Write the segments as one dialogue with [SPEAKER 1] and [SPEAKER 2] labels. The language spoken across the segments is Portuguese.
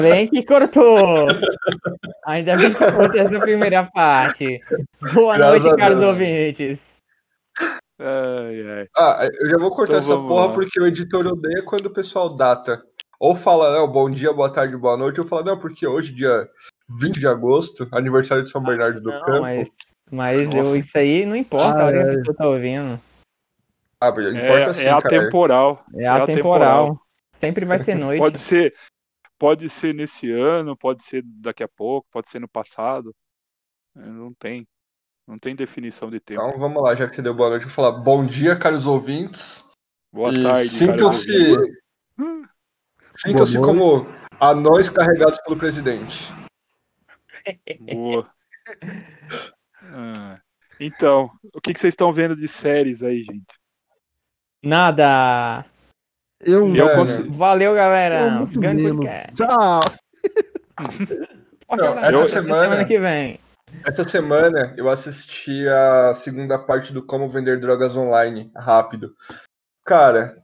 [SPEAKER 1] bem que cortou. Ainda bem que cortou essa primeira parte. Boa
[SPEAKER 2] Graças
[SPEAKER 1] noite,
[SPEAKER 2] a
[SPEAKER 1] caros ouvintes.
[SPEAKER 3] Ai, ai.
[SPEAKER 2] Ah, eu já vou cortar
[SPEAKER 3] Então
[SPEAKER 2] essa porra
[SPEAKER 3] lá.
[SPEAKER 2] porque o editor odeia quando o pessoal data. Ou fala, não, bom dia, boa tarde, boa noite, ou fala, não, porque hoje, dia 20 de agosto, aniversário de São Bernardo do
[SPEAKER 1] Não,
[SPEAKER 2] Campo.
[SPEAKER 1] mas, mas eu, isso aí não importa a
[SPEAKER 4] Ah,
[SPEAKER 1] hora que
[SPEAKER 4] é.
[SPEAKER 1] a pessoa tá ouvindo.
[SPEAKER 2] Ah, importa
[SPEAKER 3] É,
[SPEAKER 2] sim,
[SPEAKER 3] é atemporal.
[SPEAKER 1] É
[SPEAKER 3] atemporal.
[SPEAKER 1] atemporal. Sempre vai ser noite.
[SPEAKER 3] Pode ser, pode ser nesse ano, pode ser daqui a pouco, pode ser no passado. É, Não tem, não tem definição de tempo.
[SPEAKER 2] Então vamos lá, já que você deu boa noite, eu vou falar bom dia, caros ouvintes.
[SPEAKER 3] Boa
[SPEAKER 2] e
[SPEAKER 3] tarde.
[SPEAKER 2] Sintam-se sintam-se como anões carregados pelo presidente.
[SPEAKER 3] Boa. Ah, Então, o que, que vocês estão vendo de séries aí, gente?
[SPEAKER 1] Nada.
[SPEAKER 4] Eu,
[SPEAKER 3] Eu consigo.
[SPEAKER 1] Valeu, galera.
[SPEAKER 4] eu. Tchau.
[SPEAKER 2] Não, essa
[SPEAKER 1] Até
[SPEAKER 2] semana-
[SPEAKER 1] semana que vem.
[SPEAKER 2] Essa semana eu assisti a segunda parte do Como Vender Drogas Online, rápido. Cara,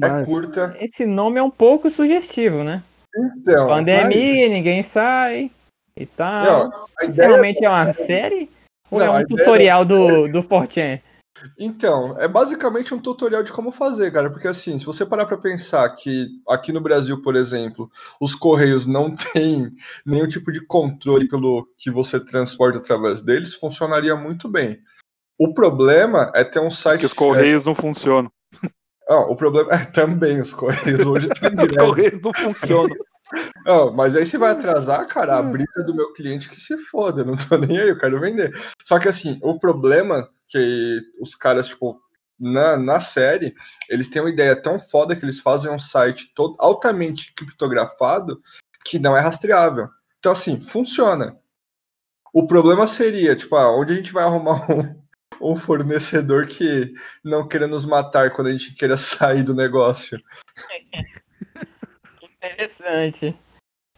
[SPEAKER 2] é
[SPEAKER 4] Mas-
[SPEAKER 2] curta.
[SPEAKER 1] Esse nome é um pouco sugestivo, né?
[SPEAKER 2] Então,
[SPEAKER 1] Pandemia, ninguém sai e tal.
[SPEAKER 2] não,
[SPEAKER 1] realmente é uma série? Ou
[SPEAKER 2] Não,
[SPEAKER 1] é um
[SPEAKER 2] ideia
[SPEAKER 1] tutorial do, do Fortran?
[SPEAKER 2] Então, é basicamente um tutorial de como fazer, cara. Porque assim, se você parar pra pensar que aqui no Brasil, por exemplo, os correios não têm nenhum tipo de controle pelo que você transporta através deles, funcionaria muito bem. O problema é ter um site.
[SPEAKER 3] Que os correios não funcionam.
[SPEAKER 2] Ah, o problema é também os correios hoje estão
[SPEAKER 3] Os correios não funcionam.
[SPEAKER 2] Não, mas aí você vai atrasar, cara, a brisa do meu cliente que se foda, não tô nem aí, eu quero vender. Só que assim, o problema que os caras, tipo, na, na série, eles têm uma ideia tão foda que eles fazem um site todo altamente criptografado que não é rastreável. Então, assim, funciona. O problema seria, tipo, ah, onde a gente vai arrumar um, um fornecedor que não queira nos matar quando a gente queira sair do negócio?
[SPEAKER 1] Interessante.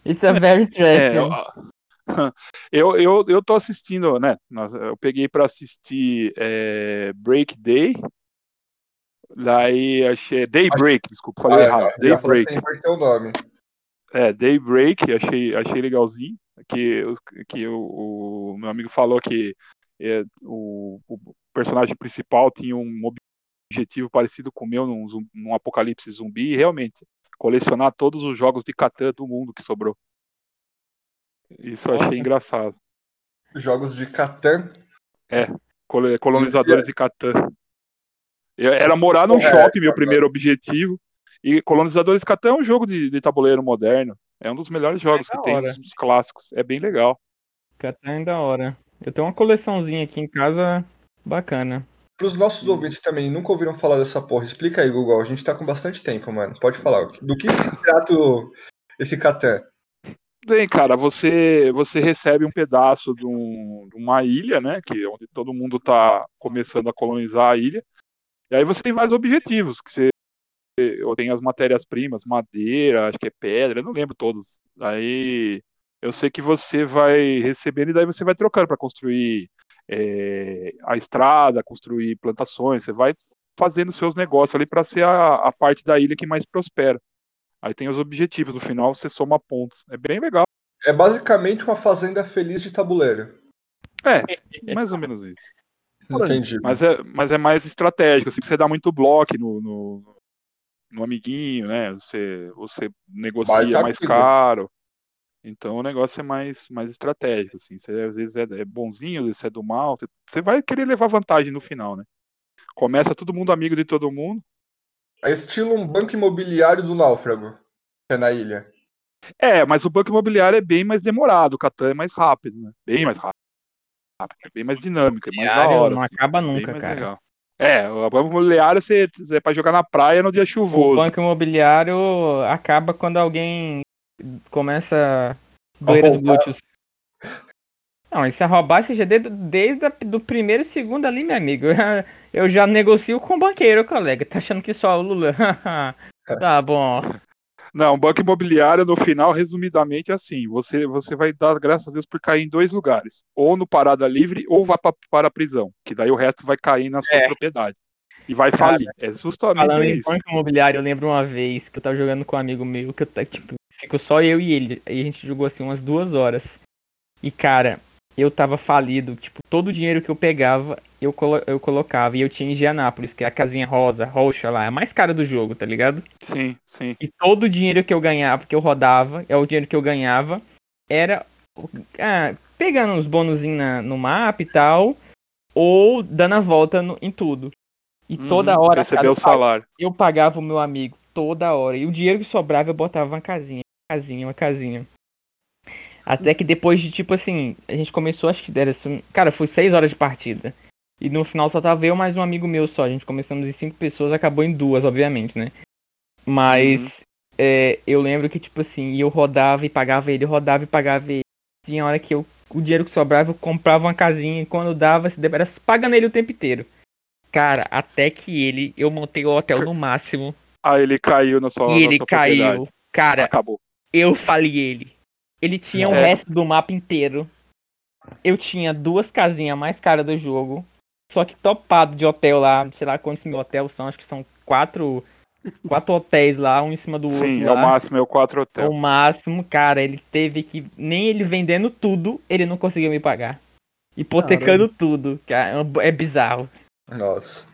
[SPEAKER 1] It's a very
[SPEAKER 3] É,
[SPEAKER 1] interesting.
[SPEAKER 3] eu, eu, eu tô assistindo, né? Eu peguei pra assistir é, Break Day. Daí achei. Daybreak, desculpa, falei
[SPEAKER 2] Ah,
[SPEAKER 3] errado.
[SPEAKER 2] que
[SPEAKER 3] Daybreak.
[SPEAKER 2] inverteu o nome.
[SPEAKER 3] É, Daybreak, achei, achei legalzinho. Que, o- que o, o meu amigo falou que é, o, o personagem principal tinha um objetivo parecido com o meu num, num apocalipse zumbi, e realmente, colecionar todos os jogos de Catan do mundo que sobrou. Isso eu achei engraçado.
[SPEAKER 2] Jogos de Catan.
[SPEAKER 3] Colo- Colonizadores de Catan. Eu- Era morar num
[SPEAKER 2] É,
[SPEAKER 3] shopping, meu
[SPEAKER 2] Catan.
[SPEAKER 3] primeiro objetivo. E Colonizadores de Catan é um jogo de, de tabuleiro moderno. É um dos melhores jogos
[SPEAKER 1] da
[SPEAKER 3] que tem,
[SPEAKER 1] hora.
[SPEAKER 3] os, os clássicos. É bem legal.
[SPEAKER 1] Catan é da hora. Eu tenho uma coleçãozinha aqui em casa bacana.
[SPEAKER 2] Para os nossos ouvintes também nunca ouviram falar dessa porra, explica aí, Google. A gente tá com bastante tempo, mano. Pode falar. Do que se trata esse Catan?
[SPEAKER 3] Bem, cara, você você recebe um pedaço de, um- de uma ilha, né? Que é onde todo mundo está começando a colonizar a ilha. E aí você tem vários objetivos, que você tenho as matérias-primas, madeira, acho que é pedra, não lembro todos. Aí eu sei que você vai recebendo e daí você vai trocando para construir é, a estrada, construir plantações, você vai fazendo seus negócios ali para ser a, a parte da ilha que mais prospera. Aí tem os objetivos, no final você soma pontos. É bem legal.
[SPEAKER 2] É basicamente uma fazenda feliz de tabuleiro.
[SPEAKER 3] É, mais ou menos isso.
[SPEAKER 2] Entendi.
[SPEAKER 3] Mas é, mas é mais estratégico, assim, você dá muito bloco no, no, no amiguinho, né? Você, você negocia
[SPEAKER 2] Baita
[SPEAKER 3] mais caro. Então o negócio é mais, mais estratégico, assim. Você às vezes é, é bonzinho, às vezes é do mal. Você, você vai querer levar vantagem no final, né? Começa todo mundo amigo de todo mundo.
[SPEAKER 2] É estilo um banco imobiliário do náufrago. Que é na ilha.
[SPEAKER 3] É, mas o banco imobiliário é bem mais demorado, o Catan é mais rápido, né? Bem mais rápido. É bem mais dinâmico, é mais da hora.
[SPEAKER 1] não
[SPEAKER 3] assim,
[SPEAKER 1] acaba
[SPEAKER 3] bem
[SPEAKER 1] nunca, cara.
[SPEAKER 3] legal. É, o banco imobiliário você, você é pra jogar na praia no dia
[SPEAKER 1] O
[SPEAKER 3] chuvoso.
[SPEAKER 1] banco imobiliário acaba quando alguém começa a doer os glúteos. Não, isso é roubar esse GD desde a, do primeiro segundo ali, meu amigo. Eu já, negocio com o banqueiro, colega. Tá achando que só o Lula? tá bom.
[SPEAKER 3] Não, banco imobiliário, no final, resumidamente, é assim: você, você vai dar graças a Deus por cair em dois lugares, ou no parada livre, ou vai pra, para a prisão, que daí o resto vai cair na sua
[SPEAKER 1] É.
[SPEAKER 3] propriedade. E vai
[SPEAKER 1] Cara,
[SPEAKER 3] falir. É justamente
[SPEAKER 1] Falando em
[SPEAKER 3] isso.
[SPEAKER 1] banco imobiliário, eu lembro uma vez que eu tava jogando com um amigo meu, que eu, tipo, ficou só eu e ele. Aí a gente jogou assim umas duas horas. E cara, eu tava falido. Tipo, todo o dinheiro que eu pegava, eu, colo eu colocava. E eu tinha Indianápolis, que é a casinha rosa, roxa lá. É a mais cara do jogo, tá ligado?
[SPEAKER 3] Sim, sim.
[SPEAKER 1] E todo o dinheiro que eu ganhava, que eu rodava, é o dinheiro que eu ganhava, era ah, pegando uns bônus no mapa e tal, ou dando a volta no, em tudo. E
[SPEAKER 3] Uhum,
[SPEAKER 1] toda hora
[SPEAKER 3] Receber
[SPEAKER 1] cara,
[SPEAKER 3] o salário.
[SPEAKER 1] eu pagava o meu amigo toda hora. E o dinheiro que sobrava eu botava uma casinha, uma casinha, uma casinha. Até que depois de, tipo assim, a gente começou, acho que era cara, foi seis horas de partida. E no final só tava eu mais um amigo meu só. A gente começamos em cinco pessoas, acabou em duas, obviamente, né? Mas
[SPEAKER 3] Uhum.
[SPEAKER 1] é, eu lembro que, tipo assim, eu rodava e pagava ele, rodava e pagava ele. Tinha hora que eu, o dinheiro que sobrava, eu comprava uma casinha e quando dava, se era pagando ele o tempo inteiro. Cara, até que ele, eu montei o hotel no máximo
[SPEAKER 3] Aí ele caiu na sua
[SPEAKER 1] e
[SPEAKER 3] na
[SPEAKER 1] ele
[SPEAKER 3] sua
[SPEAKER 1] caiu. Cara,
[SPEAKER 3] Acabou.
[SPEAKER 1] eu falei ele. Ele tinha o
[SPEAKER 3] É.
[SPEAKER 1] resto do mapa inteiro. Eu tinha duas casinhas mais caras do jogo. Só que topado de hotel lá, sei lá quantos mil hotéis são, acho que são quatro, quatro hotéis lá, um em cima do outro.
[SPEAKER 3] Sim, é o máximo, é o 4 hotel.
[SPEAKER 1] O máximo, cara, ele teve que. Nem ele vendendo tudo, ele não conseguiu me pagar. Hipotecando tudo, cara. É bizarro.
[SPEAKER 2] Nossa.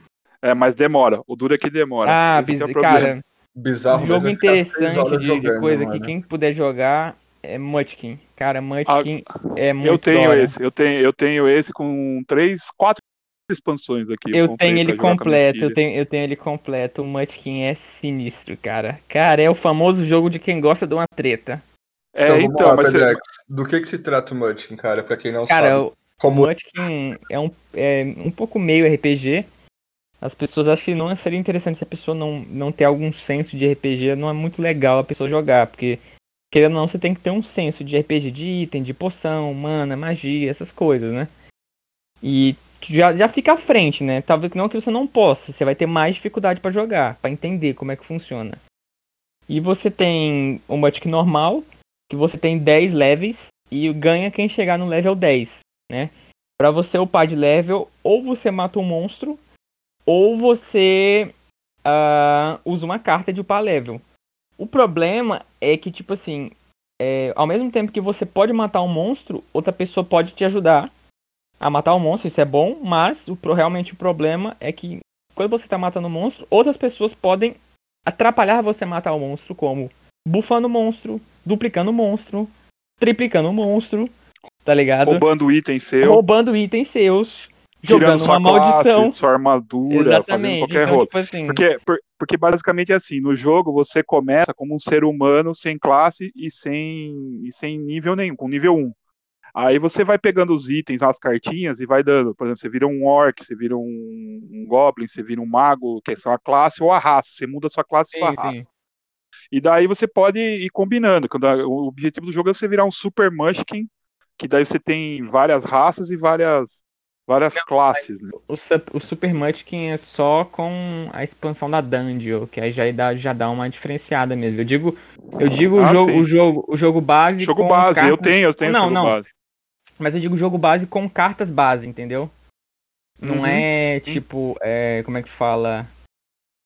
[SPEAKER 3] É, mas demora. O duro é que demora.
[SPEAKER 1] Ah,
[SPEAKER 3] é
[SPEAKER 1] biz...
[SPEAKER 3] problema.
[SPEAKER 1] cara,
[SPEAKER 2] Bizarro
[SPEAKER 1] um jogo
[SPEAKER 2] é seis
[SPEAKER 1] interessante de, de coisa
[SPEAKER 2] mano.
[SPEAKER 1] que quem puder jogar é Munchkin. Cara, Munchkin é muito
[SPEAKER 3] Eu tenho
[SPEAKER 1] hora.
[SPEAKER 3] esse, eu tenho, eu tenho esse com três, quatro expansões aqui.
[SPEAKER 1] Eu tenho ele
[SPEAKER 3] com
[SPEAKER 1] completo, eu tenho, eu tenho ele completo. O Munchkin é sinistro, cara. Cara, é o famoso jogo de quem gosta de uma treta.
[SPEAKER 3] É,
[SPEAKER 2] vamos
[SPEAKER 3] então,
[SPEAKER 2] lá,
[SPEAKER 3] mas você-.
[SPEAKER 2] Do que que se trata o Munchkin, cara? Pra quem não
[SPEAKER 1] Cara,
[SPEAKER 2] sabe.
[SPEAKER 1] o
[SPEAKER 2] Como
[SPEAKER 1] Munchkin é um, é um pouco meio RPG. As pessoas acham que não seria interessante se a pessoa não, não ter algum senso de RPG. Não é muito legal a pessoa jogar, porque querendo ou não, você tem que ter um senso de RPG, de item, de poção, mana, magia, essas coisas, né? E já, já fica à frente, né? Talvez não que você não possa, você vai ter mais dificuldade pra jogar, pra entender como é que funciona. E você tem o Munchkin normal, que você tem 10 levels e ganha quem chegar no level 10, né? Pra você upar de level, ou você mata um monstro, ou você ah, usa uma carta de upar level. O problema é que, tipo assim, é, ao mesmo tempo que você pode matar um monstro, outra pessoa pode te ajudar a matar o monstro, isso é bom, mas o, realmente o problema é que quando você tá matando o monstro, outras pessoas podem atrapalhar você matar o monstro, como bufando o monstro, duplicando o monstro, triplicando o monstro, tá ligado?
[SPEAKER 3] roubando
[SPEAKER 1] Roubando itens seus, jogando
[SPEAKER 3] sua
[SPEAKER 1] uma maldição.
[SPEAKER 3] classe, sua armadura, fazendo
[SPEAKER 1] Exatamente.
[SPEAKER 3] qualquer
[SPEAKER 1] Então,
[SPEAKER 3] rolo.
[SPEAKER 1] tipo assim,
[SPEAKER 3] Porque, por- porque basicamente é assim, no jogo você começa como um ser humano sem classe e sem, e sem nível nenhum, com nível 1. Aí você vai pegando os itens, as cartinhas e vai dando. Por exemplo, você vira um orc, você vira um, um goblin, você vira um mago, que é só a classe ou a raça. Você muda a sua classe e sua
[SPEAKER 1] Sim,
[SPEAKER 3] raça. E daí você pode ir combinando. O objetivo do jogo é você virar um super munchkin, que daí você tem várias raças e várias, várias classes. Né?
[SPEAKER 1] o, o Super Munchkin é só com a expansão da Dungeon, que aí já dá, já dá uma diferenciada mesmo. Eu digo, eu digo
[SPEAKER 3] Ah,
[SPEAKER 1] o, jogo,
[SPEAKER 3] sim.
[SPEAKER 1] o jogo, o jogo base.
[SPEAKER 3] Jogo
[SPEAKER 1] com
[SPEAKER 3] base, eu
[SPEAKER 1] cartas-
[SPEAKER 3] tenho, eu tenho
[SPEAKER 1] Não,
[SPEAKER 3] jogo
[SPEAKER 1] não.
[SPEAKER 3] base.
[SPEAKER 1] Mas eu digo jogo base com cartas base, entendeu? Não
[SPEAKER 3] Uhum.
[SPEAKER 1] é tipo, é, como é que fala?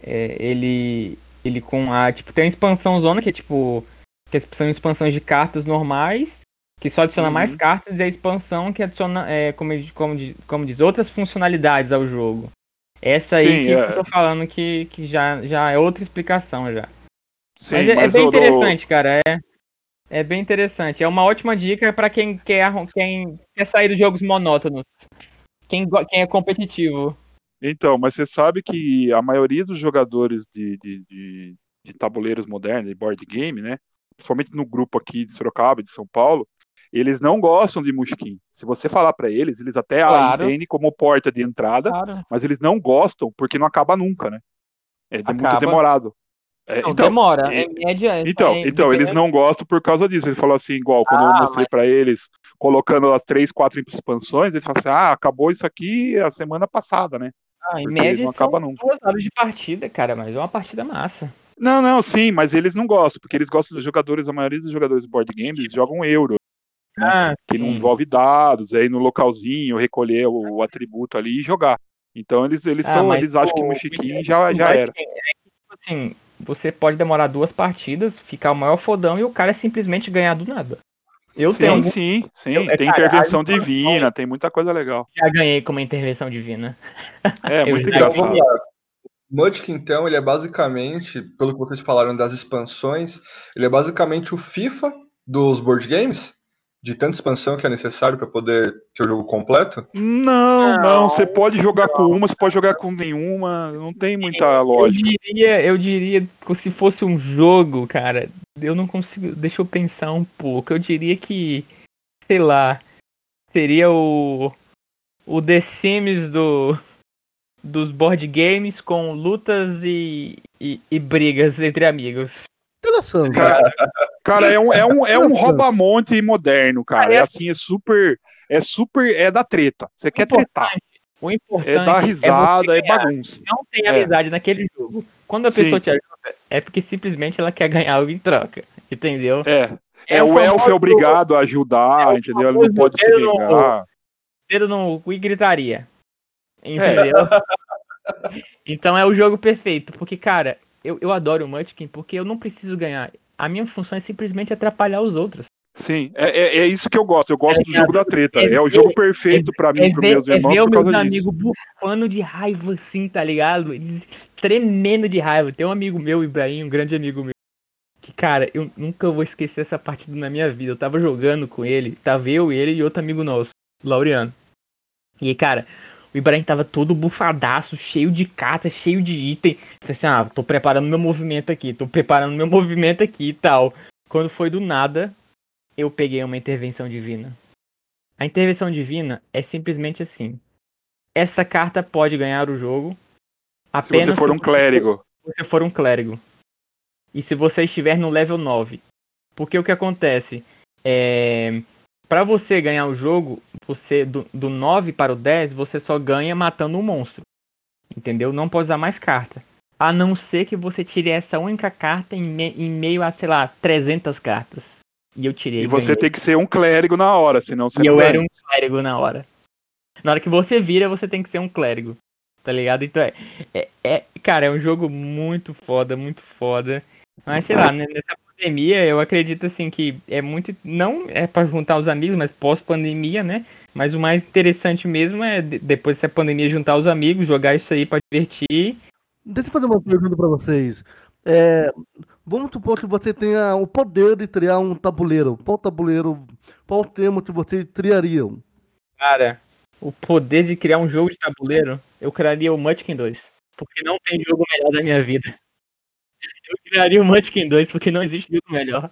[SPEAKER 1] É, ele ele com a tipo tem a expansão zona que é tipo que são expansões de cartas normais que só adiciona
[SPEAKER 3] Uhum.
[SPEAKER 1] mais cartas e a expansão que adiciona é, como, como, diz- como diz outras funcionalidades ao jogo. Essa aí
[SPEAKER 3] Sim,
[SPEAKER 1] que
[SPEAKER 3] é.
[SPEAKER 1] eu tô falando que, que já, já é outra explicação já.
[SPEAKER 3] Sim,
[SPEAKER 1] mas é, é
[SPEAKER 3] mas
[SPEAKER 1] bem
[SPEAKER 3] o do-
[SPEAKER 1] interessante, cara. É, é bem interessante. É uma ótima dica pra quem quer, quem quer sair dos jogos monótonos. Quem, quem é competitivo.
[SPEAKER 3] Então, mas você sabe que a maioria dos jogadores de, de, de, de tabuleiros modernos, de board game, né? Principalmente no grupo aqui de Sorocaba, de São Paulo, eles não gostam de Mushkin. Se você falar pra eles, eles até a
[SPEAKER 1] Claro.
[SPEAKER 3] entendem como porta de entrada,
[SPEAKER 1] Claro.
[SPEAKER 3] mas eles não gostam porque não acaba nunca, né? É de- muito
[SPEAKER 1] Acaba.
[SPEAKER 3] demorado. É,
[SPEAKER 1] Não,
[SPEAKER 3] então,
[SPEAKER 1] demora. Em média.
[SPEAKER 3] Então,
[SPEAKER 1] é,
[SPEAKER 3] então eles não gostam por causa disso. Ele falou assim, igual quando eu
[SPEAKER 1] Ah,
[SPEAKER 3] mostrei pra eles, colocando as três, quatro expansões, eles falaram assim: ah, acabou isso aqui a semana passada, né?
[SPEAKER 1] Ah, em
[SPEAKER 3] porque
[SPEAKER 1] média
[SPEAKER 3] não acaba nunca.
[SPEAKER 1] duas horas de partida, cara, mas é uma partida massa.
[SPEAKER 3] Não, não, sim, mas eles não gostam, porque eles gostam dos jogadores, a maioria dos jogadores de board games eles jogam euro, Né?
[SPEAKER 1] Ah,
[SPEAKER 3] que não envolve dados, aí no localzinho, recolher o, o atributo ali e jogar. Então eles, eles
[SPEAKER 1] Ah,
[SPEAKER 3] são,
[SPEAKER 1] mas
[SPEAKER 3] eles acham que
[SPEAKER 1] o-
[SPEAKER 3] no Chiquinho
[SPEAKER 1] o
[SPEAKER 3] já, já era.
[SPEAKER 1] É que, tipo assim, você pode demorar duas partidas, ficar o maior fodão e o cara simplesmente ganhar do nada.
[SPEAKER 3] Eu sim, tenho algum... sim, sim. Eu, tem cara, intervenção divina, tem muita coisa legal.
[SPEAKER 1] Já ganhei com uma intervenção divina.
[SPEAKER 3] É, muito engraçado.
[SPEAKER 2] Mudkip, então, ele é basicamente, pelo que vocês falaram das expansões, ele é basicamente o FIFA dos board games? De tanta expansão que é necessário para poder ter o jogo completo?
[SPEAKER 3] Não, não. Você pode jogar não. com uma, você pode jogar com nenhuma. Não tem muita eu, lógica.
[SPEAKER 1] Eu diria, eu diria que se fosse um jogo, cara, eu não consigo. Deixa eu pensar um pouco. Eu diria que, sei lá, seria o o The Sims do dos board games com lutas e, e, e brigas entre amigos.
[SPEAKER 3] Interessante. Cara, cara, é um, é um, é um roubamonte moderno, cara. É assim, é super. É super. É da treta. Você quer tretar.
[SPEAKER 1] O importante
[SPEAKER 3] é dar risada, é, é bagunça.
[SPEAKER 1] Não tem é. amizade é. naquele jogo. Quando a pessoa Sim. te ajuda, é porque simplesmente ela quer ganhar algo em troca. Entendeu?
[SPEAKER 3] É. É, é o, o elfo é obrigado a ajudar, é entendeu? Ele não pode se negar.
[SPEAKER 1] Dedo no cu e gritaria. Entendeu? É. então é o jogo perfeito. Porque, cara, eu, eu adoro o Munchkin porque eu não preciso ganhar. A minha função é simplesmente atrapalhar os outros.
[SPEAKER 3] Sim, é, é, é isso que eu gosto. Eu gosto é, do jogo da treta. É, é o jogo perfeito para mim, é, para meus irmãos. É ver
[SPEAKER 1] meus amigos bufando de raiva, assim, tá ligado? Eles tremendo de raiva. Tem um amigo meu, Ibrahim, um grande amigo meu. Que, cara, eu nunca vou esquecer essa partida na minha vida. Eu tava jogando com ele, tava eu, ele e outro amigo nosso, Laureano. E, cara, o Ibrahim tava todo bufadaço, cheio de cartas, cheio de item. Falei assim, ah, tô preparando meu movimento aqui, tô preparando meu movimento aqui e tal. Quando foi do nada, eu peguei uma intervenção divina. A intervenção divina é simplesmente assim. Essa carta pode ganhar o jogo
[SPEAKER 3] apenas se você for um clérigo.
[SPEAKER 1] Se você for um clérigo. E se você estiver no level 9. Porque o que acontece? É, para você ganhar o jogo, você do, do 9 para o 10, você só ganha matando um monstro. Entendeu? Não pode usar mais carta. A não ser que você tire essa única carta em, me, em meio a, sei lá, 300 cartas. E eu tirei.
[SPEAKER 3] E você ganhei. tem que ser um clérigo na hora, senão você
[SPEAKER 1] e
[SPEAKER 3] não
[SPEAKER 1] eu
[SPEAKER 3] ganha.
[SPEAKER 1] era um clérigo na hora. Na hora que você vira, você tem que ser um clérigo. Tá ligado? Então é, é, é cara, é um jogo muito foda, muito foda. Mas sei lá, nessa pandemia, eu acredito assim que é muito. Não é para juntar os amigos, mas pós-pandemia, né? Mas o mais interessante mesmo é depois dessa pandemia juntar os amigos, jogar isso aí para divertir.
[SPEAKER 4] Deixa eu fazer uma pergunta para vocês. É, vamos supor que você tenha o poder de criar um tabuleiro. Qual tabuleiro, qual tema que vocês criariam?
[SPEAKER 1] Cara, o poder de criar um jogo de tabuleiro, eu criaria o Munchkin 2. Porque não tem jogo melhor da minha vida. Eu criaria o Munchkin 2 porque não existe jogo melhor.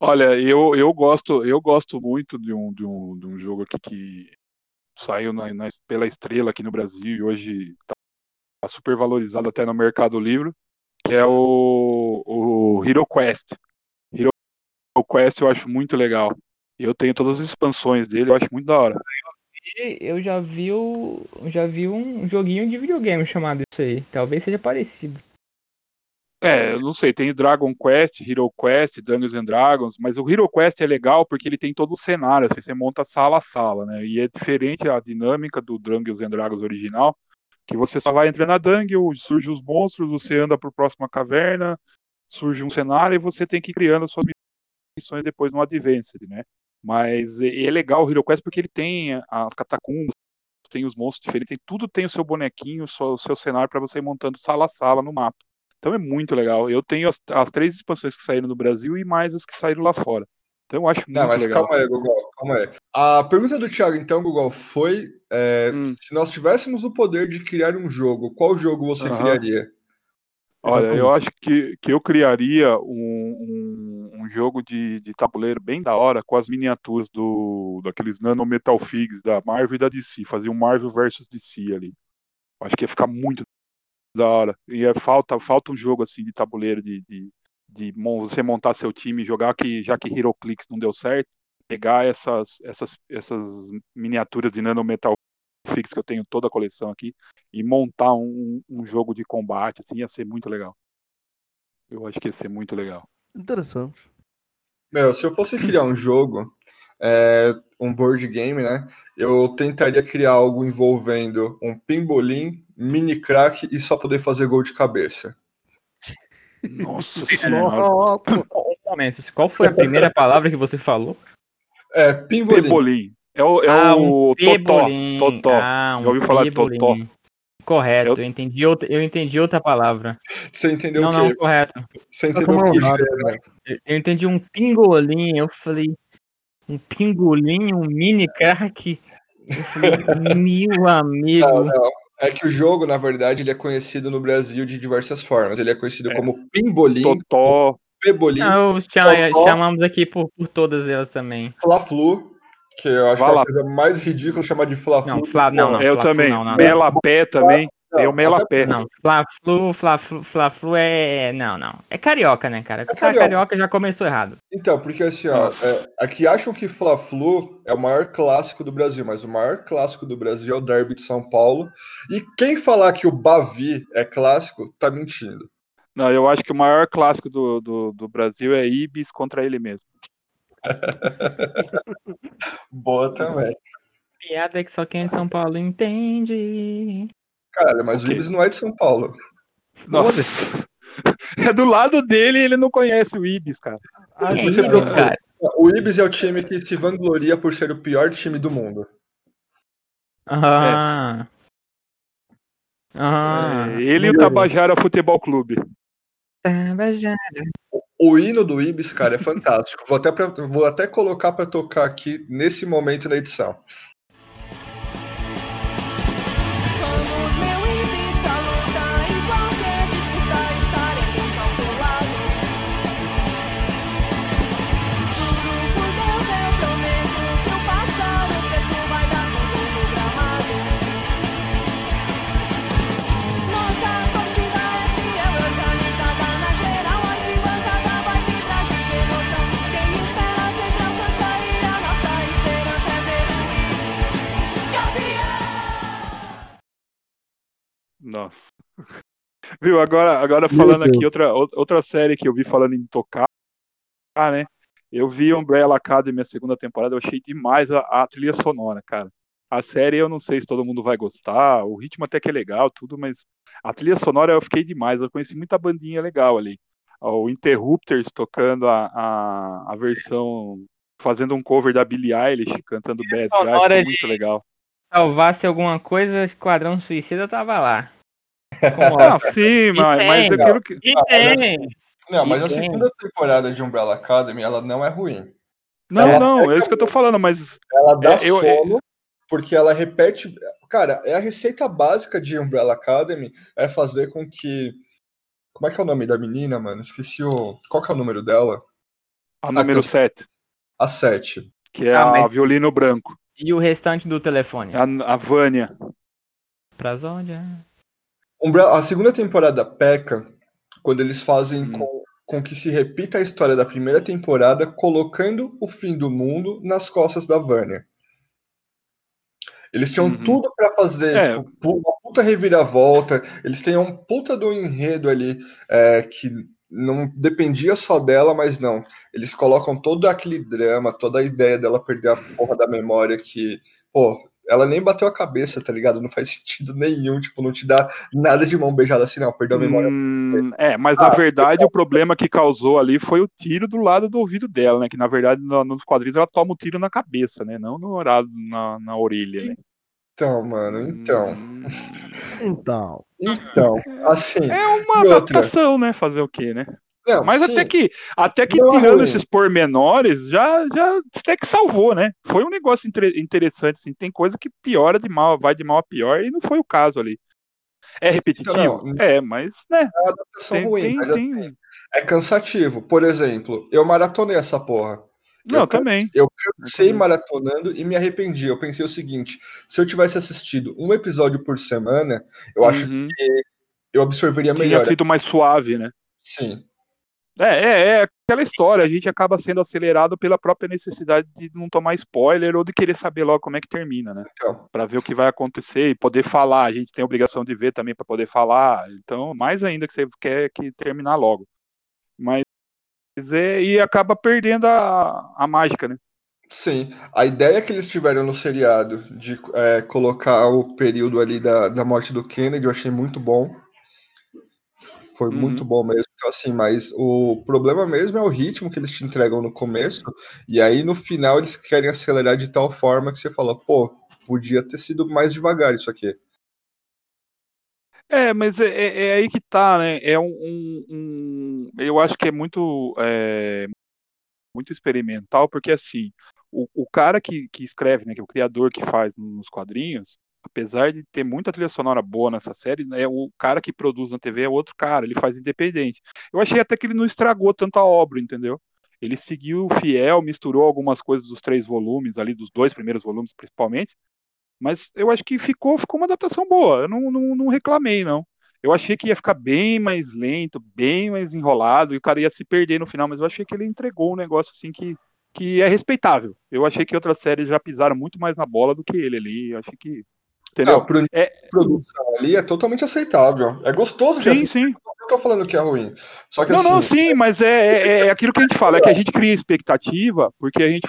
[SPEAKER 3] Olha, eu, eu gosto eu gosto muito de um, de um, de um jogo aqui que saiu na, na, pela estrela aqui no Brasil e hoje está super valorizado até no Mercado Livre, que é o, o Hero Quest. Hero Quest eu acho muito legal. Eu tenho todas as expansões dele, eu acho muito da hora.
[SPEAKER 1] Eu já vi, o, já vi um joguinho de videogame chamado isso aí. Talvez seja parecido.
[SPEAKER 3] É, não sei, tem Dragon Quest, Hero Quest, Dungeons and Dragons, mas o Hero Quest é legal porque ele tem todo o cenário, assim, você monta sala a sala, né? E é diferente a dinâmica do Dungeons and Dragons original, que você só vai entrando na dungeon, surge os monstros, você anda para a próxima caverna, surge um cenário e você tem que ir criando suas missões depois no Advanced, né? Mas é legal o Hero Quest porque ele tem as catacumbas, tem os monstros diferentes, tem, tudo tem o seu bonequinho, o seu, o seu cenário para você ir montando sala a sala no mapa. Então é muito legal. Eu tenho as, as, três expansões que saíram no Brasil e mais as que saíram lá fora. Então eu acho muito Não, mas legal.
[SPEAKER 2] calma aí, Google, calma aí. A pergunta do Thiago, então, Google, foi é, hum. se nós tivéssemos o poder de criar um jogo, qual jogo você uhum. criaria?
[SPEAKER 3] Olha, eu acho que, que eu criaria um, um, um, jogo de, de tabuleiro bem da hora com as miniaturas do daqueles Nano Metal Figs da Marvel e da DC. Fazer um Marvel versus DC ali. Acho que ia ficar muito da hora. E é, falta, falta um jogo assim de tabuleiro de, de, de você montar seu time, jogar que já que HeroClix não deu certo, pegar essas, essas, essas miniaturas de Nanometal Fix que eu tenho toda a coleção aqui e montar um, um jogo de combate, assim, ia ser muito legal. Eu acho que ia ser muito legal.
[SPEAKER 4] Interessante.
[SPEAKER 2] Meu, se eu fosse criar um jogo, é, um board game, né? Eu tentaria criar algo envolvendo um pimbolim, mini crack e só poder fazer gol de cabeça.
[SPEAKER 3] Nossa senhora.
[SPEAKER 1] Um momento, qual foi a primeira palavra que você falou?
[SPEAKER 2] É, Pimbolim.
[SPEAKER 3] Pebolim. É o, é
[SPEAKER 1] ah,
[SPEAKER 3] o
[SPEAKER 1] um
[SPEAKER 3] Totó.
[SPEAKER 1] pebolim.
[SPEAKER 3] Totó.
[SPEAKER 1] Ah, um
[SPEAKER 3] Já ouviu falar de. Totó?
[SPEAKER 1] Correto,
[SPEAKER 3] Eu-
[SPEAKER 1] eu entendi outra, eu entendi outra palavra.
[SPEAKER 2] Você entendeu
[SPEAKER 1] não,
[SPEAKER 2] o
[SPEAKER 1] não,
[SPEAKER 2] quê?
[SPEAKER 1] correto.
[SPEAKER 2] Você entendeu o quê?
[SPEAKER 4] né?
[SPEAKER 1] Eu eu entendi um pingolim, eu falei, um pingolim, um mini crack. Eu falei, meu amigo.
[SPEAKER 2] Não, não. É que o jogo, na verdade, ele é conhecido no Brasil de diversas formas. Ele é conhecido
[SPEAKER 3] É.
[SPEAKER 2] como Pimbolim,
[SPEAKER 3] Totó.
[SPEAKER 2] Pebolim,
[SPEAKER 1] Não, eu chama-
[SPEAKER 2] Totó.
[SPEAKER 1] chamamos aqui por, por todas elas também.
[SPEAKER 2] Fla-Flu, que eu acho que é a coisa mais ridícula chamar de Fla-Flu.
[SPEAKER 1] Não, Fla, não, não.
[SPEAKER 3] eu
[SPEAKER 1] Fla-Flu
[SPEAKER 3] também.
[SPEAKER 1] Não, não, não.
[SPEAKER 3] Melapé também. Tem o Melapé.
[SPEAKER 1] Não, Fla-Flu, Fla-Flu, Fla-Flu é. Não, não. É carioca, né, cara? Porque
[SPEAKER 2] carioca.
[SPEAKER 1] carioca já começou errado.
[SPEAKER 2] Então, porque assim, ó, é, aqui acham que Fla-Flu é o maior clássico do Brasil, mas o maior clássico do Brasil é o Derby de São Paulo. E quem falar que o Bavi é clássico, tá mentindo.
[SPEAKER 3] Não, eu acho que o maior clássico do, do, do Brasil é Ibis contra ele mesmo.
[SPEAKER 2] Boa também.
[SPEAKER 1] Piada que só quem é de São Paulo entende.
[SPEAKER 2] Caralho, mas
[SPEAKER 3] Ok.
[SPEAKER 2] o Ibis não é de São Paulo.
[SPEAKER 3] Nossa. É do lado dele e ele não conhece o Ibis, cara.
[SPEAKER 4] Ah,
[SPEAKER 1] é
[SPEAKER 2] você procura.
[SPEAKER 1] cara?
[SPEAKER 2] O Ibis é o time que se vangloria por ser o pior time do mundo.
[SPEAKER 1] Ah. Ah.
[SPEAKER 3] É, ele e o Tabajara Futebol Clube.
[SPEAKER 1] Tabajara.
[SPEAKER 2] O hino do Ibis, cara, é fantástico. Vou até, pra- vou até colocar pra tocar aqui nesse momento na edição.
[SPEAKER 5] Nossa.
[SPEAKER 3] Viu, agora, agora falando aqui, outra, outra série que eu vi falando em tocar, ah, né? Eu vi Umbrella Academy a segunda temporada, eu achei demais a, a trilha sonora, cara. A série eu não sei se todo mundo vai gostar, o ritmo até que é legal, tudo, mas a trilha sonora eu fiquei demais. Eu conheci muita bandinha legal ali. O Interrupters tocando a, a, a versão, fazendo um cover da Billie Eilish, cantando Bad Guy, muito legal.
[SPEAKER 1] Salvasse alguma coisa, Esquadrão Suicida tava lá. Como,
[SPEAKER 3] Ah, sim, mas, mas
[SPEAKER 1] tem,
[SPEAKER 3] aquilo que.
[SPEAKER 1] E tem.
[SPEAKER 2] Não, mas a
[SPEAKER 1] Tem.
[SPEAKER 2] segunda temporada de Umbrella Academy, ela não é ruim.
[SPEAKER 3] Não,
[SPEAKER 2] Ela
[SPEAKER 3] não, é isso que eu tô falando, mas
[SPEAKER 2] Ela dá
[SPEAKER 3] É, eu-
[SPEAKER 2] sono, porque ela repete. Cara, é a receita básica de Umbrella Academy é fazer com que. Como é que é o nome da menina, mano? Esqueci o. Qual que é o número dela?
[SPEAKER 3] a número
[SPEAKER 2] que eu-
[SPEAKER 3] 7,
[SPEAKER 2] A 7.
[SPEAKER 3] que é
[SPEAKER 1] Ah,
[SPEAKER 3] a
[SPEAKER 1] mas-
[SPEAKER 3] violino branco,
[SPEAKER 1] E o restante do telefone?
[SPEAKER 3] a, a Vânia.
[SPEAKER 1] Prazódia.
[SPEAKER 2] Umbrella, a segunda temporada peca quando eles fazem
[SPEAKER 3] Hum.
[SPEAKER 2] com, com que se repita a história da primeira temporada, colocando o fim do mundo nas costas da Vânia. Eles tinham
[SPEAKER 3] Uhum.
[SPEAKER 2] tudo pra fazer,
[SPEAKER 3] É.
[SPEAKER 2] tipo, uma puta reviravolta. Eles têm um puta do enredo ali é, que não dependia só dela, mas não. Eles colocam todo aquele drama, toda a ideia dela perder a porra da memória que, pô, ela nem bateu a cabeça, tá ligado? Não faz sentido nenhum, tipo, não te dá nada de mão beijada assim, não. Perdeu a memória.
[SPEAKER 3] Hum, é, mas
[SPEAKER 2] Ah,
[SPEAKER 3] na verdade o problema que causou ali foi o tiro do lado do ouvido dela, né? Que na verdade no- nos quadrinhos ela toma o tiro na cabeça, né? Não no horário na, na orelha, né?
[SPEAKER 2] Então, mano, então.
[SPEAKER 3] Hum,
[SPEAKER 4] Então.
[SPEAKER 2] Então, assim.
[SPEAKER 3] É uma
[SPEAKER 2] E outra?
[SPEAKER 3] adaptação, né? Fazer o quê, né?
[SPEAKER 2] Não,
[SPEAKER 3] Mas
[SPEAKER 2] sim,
[SPEAKER 3] até que, até que
[SPEAKER 2] Não é
[SPEAKER 3] tirando
[SPEAKER 2] ruim.
[SPEAKER 3] esses pormenores, já, já até que salvou, né? Foi um negócio inter- interessante, assim. Tem coisa que piora de mal, vai de mal a pior, e não foi o caso ali. É repetitivo?
[SPEAKER 2] Não.
[SPEAKER 3] É, mas, né?
[SPEAKER 2] é uma adaptação
[SPEAKER 3] Tem,
[SPEAKER 2] ruim,
[SPEAKER 3] tem,
[SPEAKER 2] mas
[SPEAKER 3] tem-
[SPEAKER 2] assim, é cansativo. Por exemplo, eu maratonei essa porra.
[SPEAKER 3] Não,
[SPEAKER 2] eu
[SPEAKER 3] também.
[SPEAKER 2] Eu
[SPEAKER 3] também.
[SPEAKER 2] maratonando e me arrependi. Eu pensei o seguinte: se eu tivesse assistido um episódio por semana, eu acho
[SPEAKER 3] Uhum.
[SPEAKER 2] que eu absorveria melhor.
[SPEAKER 3] sido mais suave, né?
[SPEAKER 2] Sim.
[SPEAKER 3] É, é, é aquela história, a gente acaba sendo acelerado pela própria necessidade de não tomar spoiler ou de querer saber logo como é que termina, né?
[SPEAKER 2] Então,
[SPEAKER 3] Pra ver o que vai acontecer e poder falar. A gente tem a obrigação de ver também pra poder falar. Então, mais ainda que você quer que terminar logo. Mas é, e acaba perdendo a, a mágica, né?
[SPEAKER 2] sim. A ideia que eles tiveram no seriado de é, colocar o período ali da, da morte do Kennedy, eu achei muito bom. Foi
[SPEAKER 3] Uhum.
[SPEAKER 2] muito bom mesmo. Então, assim, mas o problema mesmo é o ritmo que eles te entregam no começo, e aí no final eles querem acelerar de tal forma que você fala, pô, podia ter sido mais devagar isso aqui.
[SPEAKER 3] É, mas é, é- é aí que tá, né? É um, um- um- eu acho que é muito, é, muito experimental, porque assim, o, o cara que, que escreve, né, que é o criador que faz nos quadrinhos, apesar de ter muita trilha sonora boa nessa série, né, o cara que produz na TV é outro cara, ele faz independente. Eu achei até que ele não estragou tanta obra, entendeu? Ele seguiu fiel, misturou algumas coisas dos três volumes ali, dos dois primeiros volumes principalmente, mas eu acho que ficou, ficou uma adaptação boa. Eu não, não, não reclamei, não. Eu achei que ia ficar bem mais lento, bem mais enrolado, e o cara ia se perder no final, mas eu achei que ele entregou um negócio assim que, que é respeitável. Eu achei que outras séries já pisaram muito mais na bola do que ele ali. Eu achei que. Entendeu?
[SPEAKER 2] Não, pro
[SPEAKER 3] É-
[SPEAKER 2] de produção ali é totalmente aceitável. É gostoso de
[SPEAKER 3] sim,
[SPEAKER 2] assistir.
[SPEAKER 3] sim.
[SPEAKER 2] Não tô falando que é ruim. Só que
[SPEAKER 3] Não,
[SPEAKER 2] assim,
[SPEAKER 3] não, sim, mas é, é, é aquilo que a gente fala, é que a gente cria expectativa, porque a gente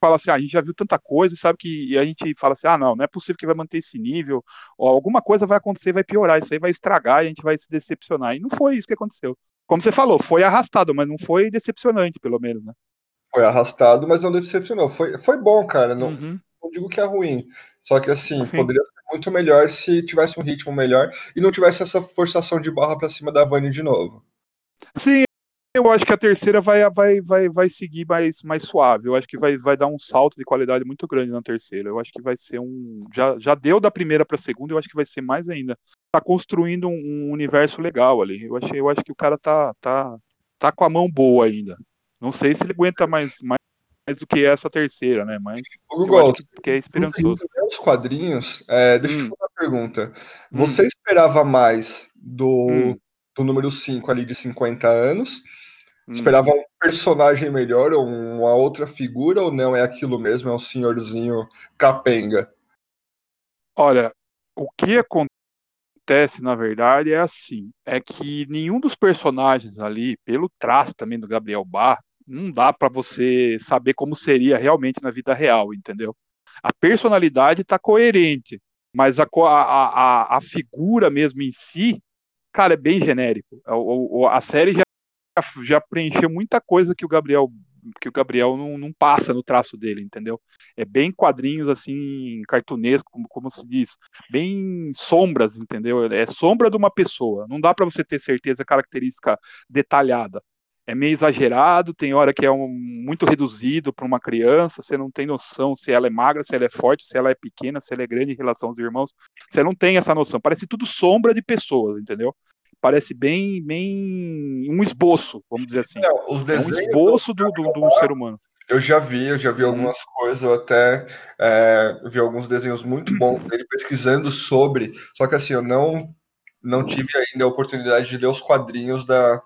[SPEAKER 3] fala assim, ah, a gente já viu tanta coisa, sabe que e a gente fala assim, ah, não, não é possível que vai manter esse nível, ou alguma coisa vai acontecer, vai piorar, isso aí vai estragar e a gente vai se decepcionar. E não foi isso que aconteceu. Como você falou, foi arrastado, mas não foi decepcionante, pelo menos, né?
[SPEAKER 2] foi arrastado, mas não decepcionou. Foi, foi bom, cara. Não,
[SPEAKER 3] Uhum.
[SPEAKER 2] Não digo que é ruim. Só que assim,
[SPEAKER 3] Sim.
[SPEAKER 2] poderia ser muito melhor se tivesse um ritmo melhor e não tivesse essa forçação de barra pra cima da Vani de novo.
[SPEAKER 3] Sim, eu acho que a terceira vai, vai, vai, vai seguir mais, mais suave. Eu acho que vai, vai dar um salto de qualidade muito grande na terceira. Eu acho que vai ser um. Já, já deu da primeira para a segunda, eu acho que vai ser mais ainda. Tá construindo um, um universo legal ali. Eu, achei, eu acho que o cara tá, tá, tá com a mão boa ainda. Não sei se ele aguenta mais, mais, mais do que essa terceira, né? Mas
[SPEAKER 2] O
[SPEAKER 3] eu
[SPEAKER 2] Google,
[SPEAKER 3] que, que é esperançoso.
[SPEAKER 2] os quadrinhos, é, deixa eu
[SPEAKER 3] Hum.
[SPEAKER 2] te fazer uma pergunta. Você esperava mais do,
[SPEAKER 3] Hum.
[SPEAKER 2] do número 5 ali de 50 anos?
[SPEAKER 3] Hum.
[SPEAKER 2] Esperava um personagem melhor ou uma outra figura ou não? É aquilo mesmo, é um senhorzinho capenga.
[SPEAKER 3] Olha, o que acontece, na verdade, é assim: é que nenhum dos personagens ali, pelo traço também do Gabriel Bar, não dá pra você saber como seria realmente na vida real, entendeu? A personalidade tá coerente, mas a, a, a, a figura mesmo em si, cara, é bem genérico. O- o- A, série já, já preencheu muita coisa que o Gabriel que o Gabriel não, não passa no traço dele, entendeu? É bem quadrinhos assim, cartunesco, como, como se diz, bem sombras, entendeu? É sombra de uma pessoa. Não dá para você ter certeza característica detalhada. É meio exagerado, tem hora que é um, muito reduzido para uma criança, você não tem noção se ela é magra, se ela é forte, se ela é pequena, se ela é grande em relação aos irmãos. Você não tem essa noção. Parece tudo sombra de pessoas, entendeu? Parece bem, bem um esboço, vamos dizer assim.
[SPEAKER 2] Não, os
[SPEAKER 3] É um
[SPEAKER 2] desenhos
[SPEAKER 3] esboço do, do, do ser humano.
[SPEAKER 2] eu já vi, eu já vi
[SPEAKER 3] Uhum.
[SPEAKER 2] algumas coisas, eu até é, vi alguns desenhos muito bons dele pesquisando sobre, só que assim, eu não, não tive ainda a oportunidade de ler os quadrinhos da,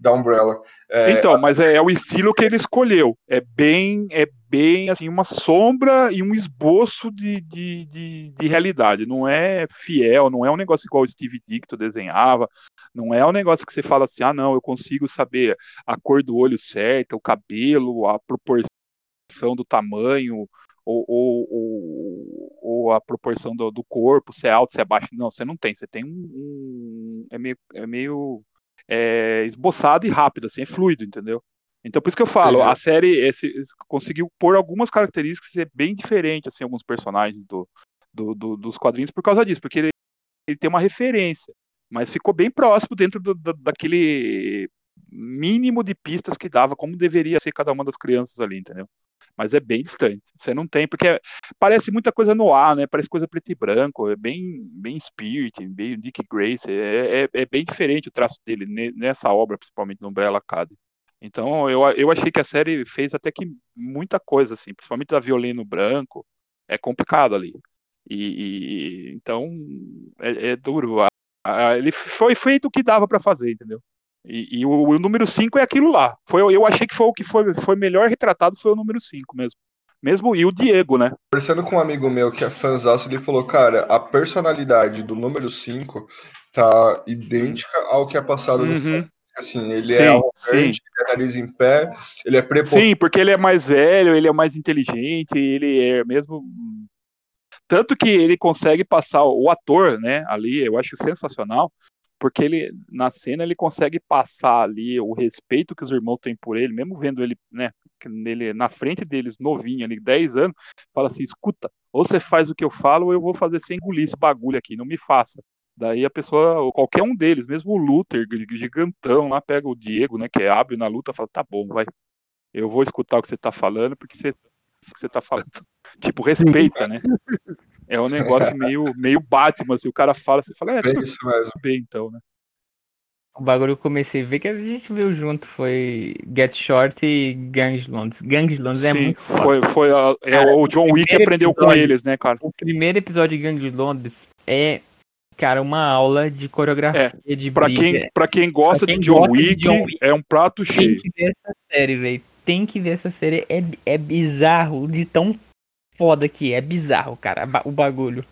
[SPEAKER 2] da Umbrella. É,
[SPEAKER 3] Então, mas é, é o estilo que ele escolheu. É bem, é bem assim, uma sombra e um esboço de, de, de, de realidade. Não é fiel, não é um negócio igual o Steve Dicto desenhava. Não é um negócio que você fala assim, ah, não, eu consigo saber a cor do olho certa, o cabelo, a proporção do tamanho, ou, ou, ou, ou a proporção do, do corpo, se é alto, se é baixo. Não, você não tem. Você tem um. um- é meio. É meio é, esboçado e rápido, assim, é fluido, entendeu? Então, por isso que eu falo, a série esse, conseguiu pôr algumas características é bem diferente, assim, alguns personagens do, do- do- dos quadrinhos por causa disso, porque ele, ele tem uma referência, mas ficou bem próximo dentro do- do- daquele mínimo de pistas que dava, como deveria ser cada uma das crianças ali, entendeu? Mas é bem distante. Você não tem, porque parece muita coisa no ar, né? Parece coisa preto e branco, é bem, bem Spirit, bem Dick Grace, é, é, é bem diferente o traço dele ne- nessa obra, principalmente no Umbrella Academy. Então eu, eu achei que a série fez até que muita coisa, assim, principalmente da violino branco, é complicado ali. E, e- então é, é duro. Ele foi feito o que dava para fazer, entendeu? E, e o, o número 5 é aquilo lá. Foi, eu achei que foi o que foi, foi melhor retratado foi o número 5 mesmo. Mesmo e o Diego, né?
[SPEAKER 2] Conversando com um amigo meu que é fãzaço, ele falou, cara, a personalidade do número 5 tá idêntica ao que é passado no
[SPEAKER 3] Uhum.
[SPEAKER 2] Assim, ele
[SPEAKER 3] Sim,
[SPEAKER 2] é arrogante, ele é nariz em pé, ele é prepotente.
[SPEAKER 3] Sim, porque ele é mais velho, ele é mais inteligente, ele é mesmo. Tanto que ele consegue passar o ator, né, ali, eu acho sensacional, porque ele na cena ele consegue passar ali o respeito que os irmãos têm por ele, mesmo vendo ele, né, nele na frente deles novinho ali, 10 anos, fala assim, escuta, ou você faz o que eu falo ou eu vou fazer sem engolir esse bagulho aqui, não me faça. Daí a pessoa, ou qualquer um deles, mesmo o Luther, gigantão, lá pega o Diego, né, que é hábil na luta, fala, tá bom, vai. Eu vou escutar o que você tá falando, porque você, que você tá falando. Tipo, respeita, né? É um negócio meio, meio Batman, assim, o cara fala, você fala, é,
[SPEAKER 2] É isso mesmo.
[SPEAKER 3] bem então, né?
[SPEAKER 1] O bagulho eu comecei a ver que a gente viu junto foi Get Short e Gangs Londres. Gangs Londres é
[SPEAKER 3] Sim,
[SPEAKER 1] muito foda.
[SPEAKER 3] foi, foi a- é,
[SPEAKER 1] Cara,
[SPEAKER 3] o John Wick aprendeu com
[SPEAKER 1] episódio-
[SPEAKER 3] eles, né, cara?
[SPEAKER 1] O primeiro episódio de Gangs Londres é, cara, uma aula de coreografia de
[SPEAKER 3] Pra
[SPEAKER 1] briga.
[SPEAKER 3] quem, pra quem gosta
[SPEAKER 1] Pra quem
[SPEAKER 3] de John
[SPEAKER 1] gosta de
[SPEAKER 3] Wick,
[SPEAKER 1] John Wick,
[SPEAKER 3] é um prato
[SPEAKER 1] Tem
[SPEAKER 3] cheio.
[SPEAKER 1] que ver essa série, velho. Tem que ver essa série. É, é bizarro de tão foda que é. É bizarro, cara, o bagulho.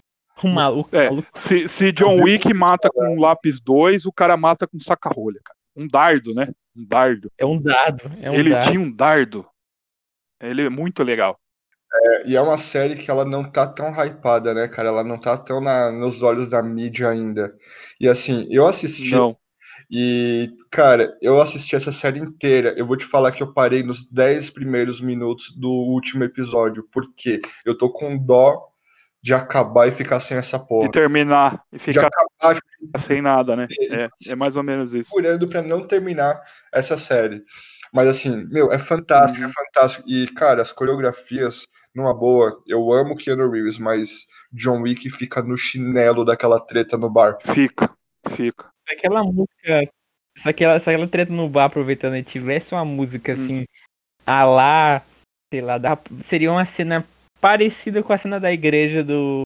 [SPEAKER 1] O maluco,
[SPEAKER 3] É,
[SPEAKER 1] maluco.
[SPEAKER 3] Se, se John Wick mata com um lápis 2, o cara mata com saca-rolha, cara. Um dardo, né? Um dardo.
[SPEAKER 1] É um dado. É um
[SPEAKER 3] Ele
[SPEAKER 1] dado.
[SPEAKER 3] tinha um dardo. Ele é muito legal.
[SPEAKER 2] E é uma série que ela não tá tão hypada, né, cara? Ela não tá tão na- nos olhos da mídia ainda. E assim, eu assisti
[SPEAKER 3] Não.
[SPEAKER 2] E, cara, eu assisti essa série inteira. Eu vou te falar que eu parei nos 10 primeiros minutos do último episódio, porque eu tô com dó de acabar e ficar sem essa
[SPEAKER 3] De
[SPEAKER 2] porra.
[SPEAKER 3] terminar e
[SPEAKER 2] De
[SPEAKER 3] ficar
[SPEAKER 2] acabar
[SPEAKER 3] sem nada, né? É, é mais ou menos isso.
[SPEAKER 2] procurando pra não terminar essa série. Mas assim, meu, é fantástico,
[SPEAKER 3] Uhum.
[SPEAKER 2] é fantástico. E, cara, as coreografias, numa boa, eu amo Keanu Reeves, mas John Wick fica no chinelo daquela treta no bar.
[SPEAKER 3] Fica, fica.
[SPEAKER 1] Se aquela música. Se aquela, se aquela treta no bar aproveitando e tivesse uma música assim, a lá, sei lá, dá- seria uma cena parecida com a cena da igreja do.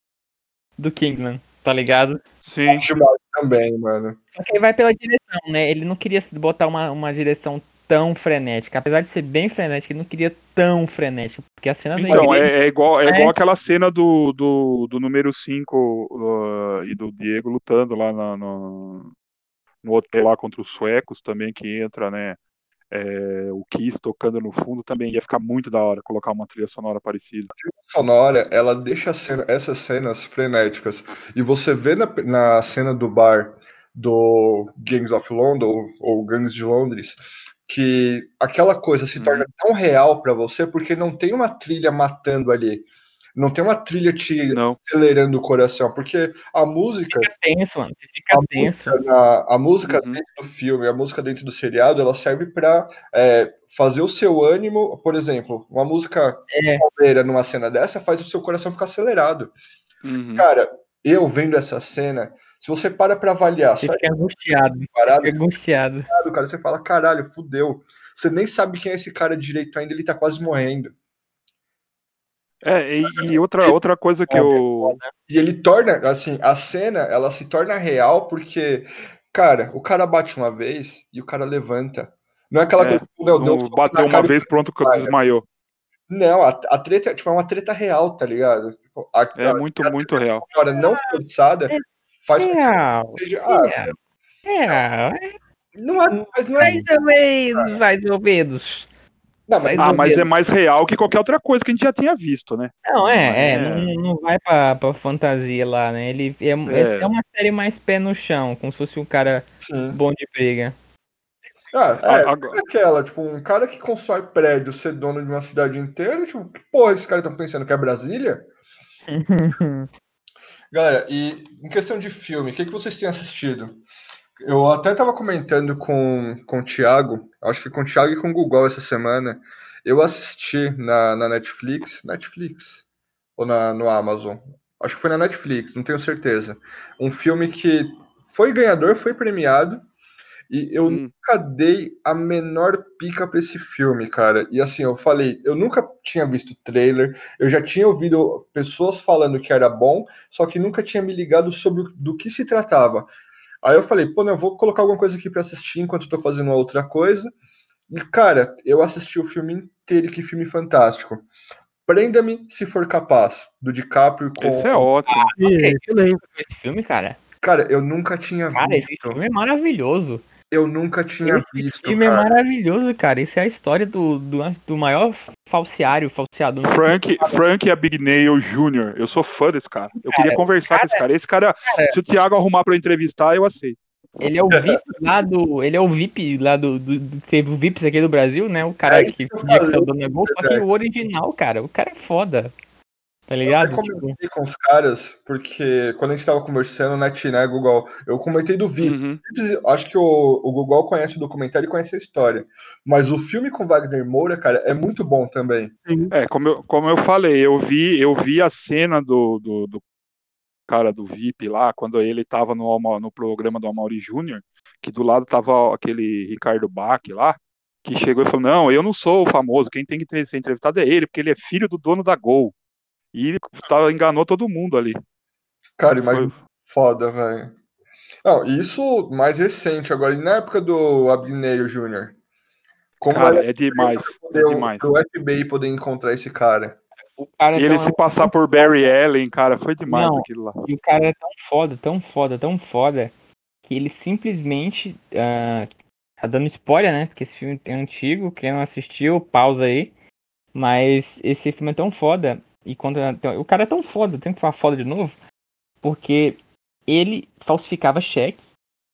[SPEAKER 1] do Kingsman, tá ligado?
[SPEAKER 3] Sim.
[SPEAKER 2] Também, mano.
[SPEAKER 1] Só que aí vai pela direção, né? Ele não queria botar uma, uma direção tão frenética. Apesar de ser bem frenética, ele não queria tão frenética. Porque a cena da
[SPEAKER 3] Então,
[SPEAKER 1] igreja.
[SPEAKER 3] é, é igual, é
[SPEAKER 1] É.
[SPEAKER 3] igual aquela cena do, do, do número 5 e do Diego lutando lá na- no, no hotel lá contra os suecos também, que entra, né? é, o Kiss tocando no fundo também ia ficar muito da hora colocar uma trilha sonora parecida.
[SPEAKER 2] sonora, ela deixa a cena- essas cenas frenéticas. E você vê na, na cena do bar do Gangs of London, ou, ou Gangs de Londres, que aquela coisa se
[SPEAKER 3] Uhum.
[SPEAKER 2] torna tão real pra você porque não tem uma trilha matando ali. Não tem uma trilha te
[SPEAKER 3] Não,
[SPEAKER 2] acelerando o coração, porque a música,
[SPEAKER 1] Fica tenso, mano. Fica
[SPEAKER 2] a
[SPEAKER 1] tenso.
[SPEAKER 2] música, na- a música
[SPEAKER 3] Uhum.
[SPEAKER 2] dentro do filme, a música dentro do seriado, ela serve pra é, fazer o seu ânimo, por exemplo, uma música
[SPEAKER 1] É.
[SPEAKER 2] palmeira numa cena dessa faz o seu coração ficar acelerado.
[SPEAKER 3] Uhum.
[SPEAKER 2] Cara, eu vendo essa cena, se você para pra avaliar,
[SPEAKER 1] Você fica angustiado.
[SPEAKER 2] parado,
[SPEAKER 1] Fica angustiado.
[SPEAKER 2] cara, você fala, caralho, fudeu. Você nem sabe quem é esse cara direito ainda, ele tá quase morrendo.
[SPEAKER 3] É, e, e outra, outra coisa que eu.
[SPEAKER 2] E ele torna, assim, a cena, ela se torna real porque, cara, o cara bate uma vez e o cara levanta. Não é aquela
[SPEAKER 3] É,
[SPEAKER 2] coisa, meu
[SPEAKER 3] não
[SPEAKER 2] Deus,
[SPEAKER 3] bateu uma vez, pronto, que desmaiou.
[SPEAKER 2] Não, a, a treta tipo, é uma treta real, tá ligado? Tipo, a,
[SPEAKER 3] É
[SPEAKER 2] a-
[SPEAKER 3] muito,
[SPEAKER 2] a
[SPEAKER 3] muito real.
[SPEAKER 2] sonora não forçada faz com que
[SPEAKER 1] Real.
[SPEAKER 2] seja. Ah,
[SPEAKER 1] Real. Real.
[SPEAKER 2] não é, mas não é.
[SPEAKER 1] Mais ou menos, mais ou menos.
[SPEAKER 2] Não, mas,
[SPEAKER 3] Ah, mas é mais real que qualquer outra coisa que a gente já tinha visto, né?
[SPEAKER 1] Não, é, é,
[SPEAKER 3] É.
[SPEAKER 1] Não, não vai pra, pra fantasia lá, né? Ele é,
[SPEAKER 3] É.
[SPEAKER 1] é uma série mais pé no chão, como se fosse um cara
[SPEAKER 2] sim.
[SPEAKER 1] bom de briga.
[SPEAKER 2] Ah, é,
[SPEAKER 3] A- agora-
[SPEAKER 2] é aquela, tipo, um cara que constrói prédio ser dono de uma cidade inteira, tipo, que porra, esses caras estão pensando que é Brasília? Galera, e em questão de filme, o que, que vocês têm assistido? Eu até tava comentando com, com o Thiago, acho que com o Thiago e com o Google essa semana. Eu assisti na, na Netflix, Netflix, ou na, no Amazon, acho que foi na Netflix, não tenho certeza. Um filme que foi ganhador, foi premiado, e eu
[SPEAKER 3] Hum.
[SPEAKER 2] nunca dei a menor pica pra esse filme, cara. E assim, eu falei, eu nunca tinha visto trailer, eu já tinha ouvido pessoas falando que era bom, só que nunca tinha me ligado sobre do que se tratava. Aí eu falei, pô, não, eu vou colocar alguma coisa aqui pra assistir enquanto eu tô fazendo uma outra coisa. E, cara, eu assisti o filme inteiro, que filme fantástico. Prenda-me se for capaz, do DiCaprio com.
[SPEAKER 3] Esse é ótimo.
[SPEAKER 1] Ok.
[SPEAKER 4] Excelente.
[SPEAKER 1] Esse filme, cara,
[SPEAKER 2] Cara, eu nunca tinha
[SPEAKER 1] cara, esse
[SPEAKER 2] visto.
[SPEAKER 1] filme é maravilhoso.
[SPEAKER 2] Eu nunca tinha
[SPEAKER 1] Esse
[SPEAKER 2] visto.
[SPEAKER 1] filme é
[SPEAKER 2] cara.
[SPEAKER 1] maravilhoso, cara. Isso é a história do, do, do maior falseário, falseador.
[SPEAKER 3] Frank, Frank Abagnale Jr. Eu sou fã desse cara. Eu queria conversar com esse cara. Esse cara,
[SPEAKER 1] cara-
[SPEAKER 3] se o Thiago arrumar pra eu entrevistar, eu aceito.
[SPEAKER 1] Ele é o VIP lá do. Ele é o VIP lá do. do, do teve o VIPs aqui do Brasil, né? O cara
[SPEAKER 2] É
[SPEAKER 1] que
[SPEAKER 2] que
[SPEAKER 1] fingia que dando gol, só que o original, cara, o cara é foda. Tá
[SPEAKER 2] Eu
[SPEAKER 1] ligado?
[SPEAKER 2] até
[SPEAKER 1] Tipo,
[SPEAKER 2] comentei com os caras, porque quando a gente tava conversando, net, né, Google, eu comentei do VIP.
[SPEAKER 3] Uhum.
[SPEAKER 2] Acho que o, o Google conhece o documentário e conhece a história. Mas o filme com Wagner Moura, cara, é muito bom também.
[SPEAKER 3] É, como eu, como eu falei, eu vi, eu vi a cena do, do, do cara do VIP lá, quando ele tava no, no programa do Amaury Júnior, que do lado tava aquele Ricardo Bach lá, que chegou e falou, não, eu não sou o famoso, quem tem que ser entrevistado é ele, porque ele é filho do dono da Gol. E ele tava, enganou todo mundo ali.
[SPEAKER 2] Cara,
[SPEAKER 3] Foi-
[SPEAKER 2] imagina foda, velho. Não, isso mais recente agora, e na época do Abneio Júnior. Como
[SPEAKER 3] cara, é demais, é
[SPEAKER 2] poder,
[SPEAKER 3] demais.
[SPEAKER 2] o FBI poder encontrar esse cara.
[SPEAKER 1] o cara
[SPEAKER 3] E
[SPEAKER 1] é
[SPEAKER 3] ele
[SPEAKER 1] tão-
[SPEAKER 3] se passar por Barry Allen, cara, foi demais
[SPEAKER 1] Não.
[SPEAKER 3] aquilo lá.
[SPEAKER 1] E o cara é tão foda, tão foda, tão foda, que ele simplesmente. ah, tá dando spoiler, né? Porque esse filme é antigo, quem não assistiu, pausa aí. Mas esse filme é tão foda. E quando. O cara é tão foda, tem que falar foda de novo. Porque ele falsificava cheque.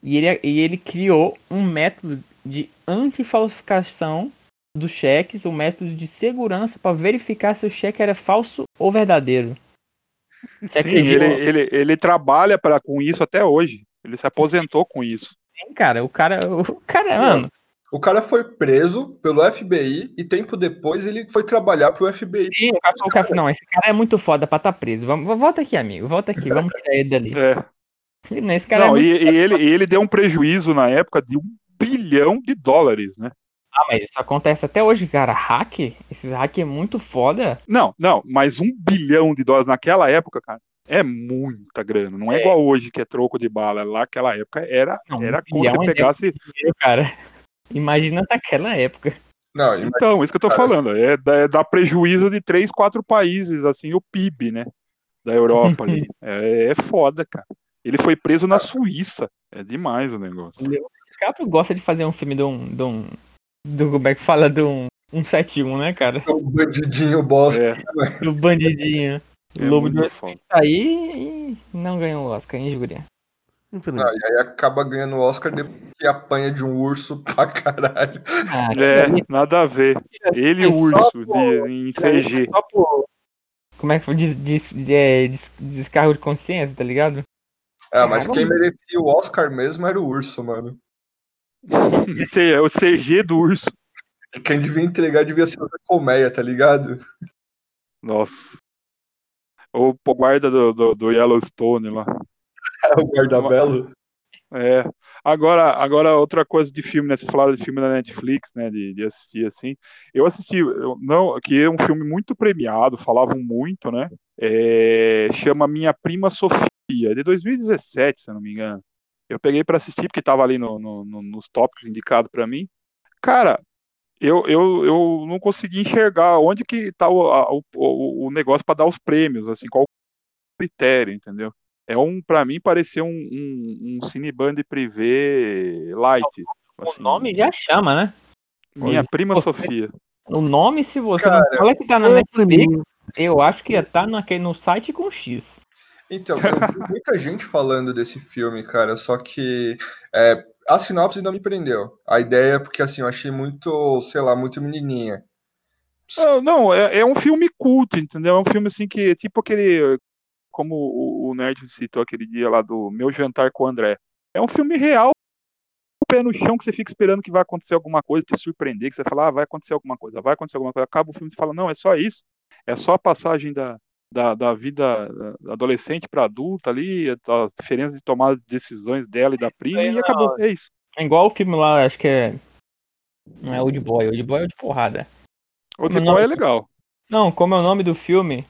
[SPEAKER 1] E ele, e ele criou um método de antifalsificação dos cheques, um método de segurança para verificar se o cheque era falso ou verdadeiro. Você
[SPEAKER 3] Sim, ele, ele, ele trabalha pra, com isso até hoje. Ele se aposentou com isso.
[SPEAKER 1] Sim, cara, o cara, o cara, mano,
[SPEAKER 2] O cara foi preso pelo FBI e tempo depois ele foi trabalhar pro FBI.
[SPEAKER 1] sim, o cara, o cara não, esse cara é muito foda pra estar preso. Vamos, volta aqui, amigo, volta aqui, vamos tirar ele dali.
[SPEAKER 3] É.
[SPEAKER 1] Não, esse cara é
[SPEAKER 3] Não,
[SPEAKER 1] muito...
[SPEAKER 3] e, e ele, e ele deu um prejuízo na época de um bilhão de dólares, né?
[SPEAKER 1] Ah, mas isso acontece até hoje, cara. Hack, esses hack é muito foda.
[SPEAKER 3] Não, não, mas um bilhão de dólares naquela época, cara, é muita grana. Não é,
[SPEAKER 1] É.
[SPEAKER 3] igual hoje que é troco de bala. Lá naquela época era,
[SPEAKER 1] Não,
[SPEAKER 3] era
[SPEAKER 1] um
[SPEAKER 3] como você
[SPEAKER 1] é
[SPEAKER 3] pegasse.
[SPEAKER 1] Dinheiro, cara. Imagina naquela época.
[SPEAKER 2] Não, imagina-
[SPEAKER 3] Então, isso que eu tô falando. É, é dar prejuízo de três, quatro países, assim, o PIB, né? Da Europa ali. É, é foda, cara. Ele foi preso na Suíça. É demais o negócio.
[SPEAKER 1] O DiCaprio gosta de fazer um filme de um. De um do, como é que fala? De um 171, né, cara?
[SPEAKER 2] o bandidinho bosta.
[SPEAKER 3] É,
[SPEAKER 1] Do bandidinho.
[SPEAKER 3] é
[SPEAKER 1] Lobo de
[SPEAKER 3] foda.
[SPEAKER 1] Aí e não ganhou o Oscar, hein, Júlia?
[SPEAKER 2] Ah, e aí acaba ganhando o Oscar depois que apanha de um urso pra caralho.
[SPEAKER 1] Ah,
[SPEAKER 3] É, nada a ver. Ele e
[SPEAKER 1] É
[SPEAKER 3] o urso
[SPEAKER 1] por-
[SPEAKER 3] de, em CG.
[SPEAKER 1] Só por. Como é que foi? Des, des, é, des- descargo de consciência, tá ligado?
[SPEAKER 2] É, mas
[SPEAKER 1] Ah,
[SPEAKER 2] quem merecia o Oscar mesmo era o urso, mano.
[SPEAKER 3] Esse é o CG do urso.
[SPEAKER 2] E quem devia entregar devia ser o colmeia, tá ligado?
[SPEAKER 3] Nossa. O o guarda do, do, do Yellowstone lá.
[SPEAKER 2] o guardabelo.
[SPEAKER 3] É. Agora, agora outra coisa de filme, né? Vocês falaram de filme da Netflix, né? De, de assistir assim. Eu assisti, eu, não, que é um filme muito premiado, falavam muito, né? É, chama Minha Prima Sofia, é de 2017, se eu não me engano. Eu peguei pra assistir porque tava ali no, no- no- nos tópicos indicados pra mim. Cara, eu, eu, eu não consegui enxergar onde que tá o, a- o, o, negócio pra dar os prêmios, assim, qual critério, entendeu? É um, para mim, pareceu um, um, um Cineband Privé light.
[SPEAKER 1] O
[SPEAKER 3] assim.
[SPEAKER 1] nome já chama, né?
[SPEAKER 3] Minha
[SPEAKER 1] Olha,
[SPEAKER 3] prima
[SPEAKER 1] você-
[SPEAKER 3] Sofia.
[SPEAKER 1] O nome, se você
[SPEAKER 2] Cara,
[SPEAKER 1] não fala que tá na Netflix, eu acho que ia estar naquele, no site com X.
[SPEAKER 2] Então, eu vi muita gente falando desse filme, cara, só que é, a sinopse não me prendeu. A ideia é porque, assim, eu achei muito, sei lá, muito menininha.
[SPEAKER 3] Não, não, é, é um filme cult, entendeu? É um filme assim que, tipo aquele, como o, o Nerd citou aquele dia lá do Meu Jantar com o André. É um filme real, pé no chão, que você fica esperando que vai acontecer alguma coisa, te surpreender, que você fala, ah, vai acontecer alguma coisa, vai acontecer alguma coisa. Acaba o filme e você fala, não, é só isso. É só a passagem da, da, da vida da adolescente para adulta ali, as diferenças de tomada de decisões dela e da prima,
[SPEAKER 1] aí
[SPEAKER 3] e acabou. É isso.
[SPEAKER 1] É igual o filme lá, acho que é. Não é Old Boy, Old Boy é o de porrada.
[SPEAKER 3] O de
[SPEAKER 1] Não,
[SPEAKER 3] boy é legal.
[SPEAKER 1] Não, como é o nome do filme?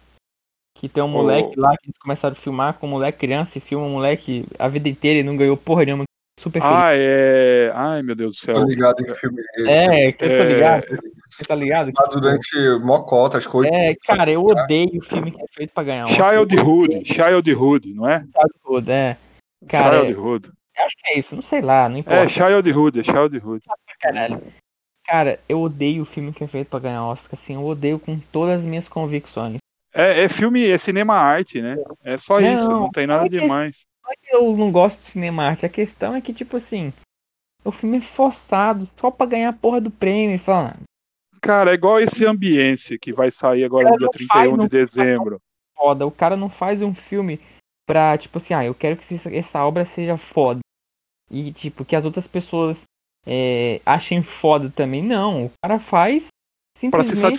[SPEAKER 1] Que tem um
[SPEAKER 3] O-
[SPEAKER 1] moleque lá que eles começaram a filmar com um moleque criança e filma um moleque a vida inteira e não ganhou porra nenhuma. Super feliz.
[SPEAKER 3] Ah, é. Ai, meu Deus do céu.
[SPEAKER 2] Tô ligado em que filme é esse.
[SPEAKER 1] é, que
[SPEAKER 3] é-
[SPEAKER 1] tá ligado? Você tá ligado?
[SPEAKER 2] Ah, durante Mocota, acho que oito
[SPEAKER 1] É, cara, eu odeio filme que é feito pra ganhar
[SPEAKER 3] Childhood, Childhood, não é?
[SPEAKER 1] Childhood, é. Cara,
[SPEAKER 3] Childhood.
[SPEAKER 1] eu acho que é isso, não sei lá, não importa.
[SPEAKER 3] É, Childhood, é Childhood.
[SPEAKER 1] caralho. Cara, eu odeio filme que é feito pra ganhar Oscar, assim, eu odeio com todas as minhas convicções.
[SPEAKER 3] É, é filme, é cinema arte, né? É só
[SPEAKER 1] Não,
[SPEAKER 3] isso, não tem nada
[SPEAKER 1] é
[SPEAKER 3] demais.
[SPEAKER 1] não é que eu não gosto de cinema arte, a questão é que, tipo assim, o filme é forçado, só pra ganhar a porra do prêmio e falar,
[SPEAKER 3] Cara, é igual esse ambiente que vai sair agora no dia
[SPEAKER 1] Não
[SPEAKER 3] 31
[SPEAKER 1] faz,
[SPEAKER 3] de dezembro.
[SPEAKER 1] foda. O cara não faz um filme pra, tipo assim, ah, eu quero que essa obra seja foda. E, tipo, que as outras pessoas é, achem foda também. Não, o cara faz
[SPEAKER 3] Pra se
[SPEAKER 1] simplesmente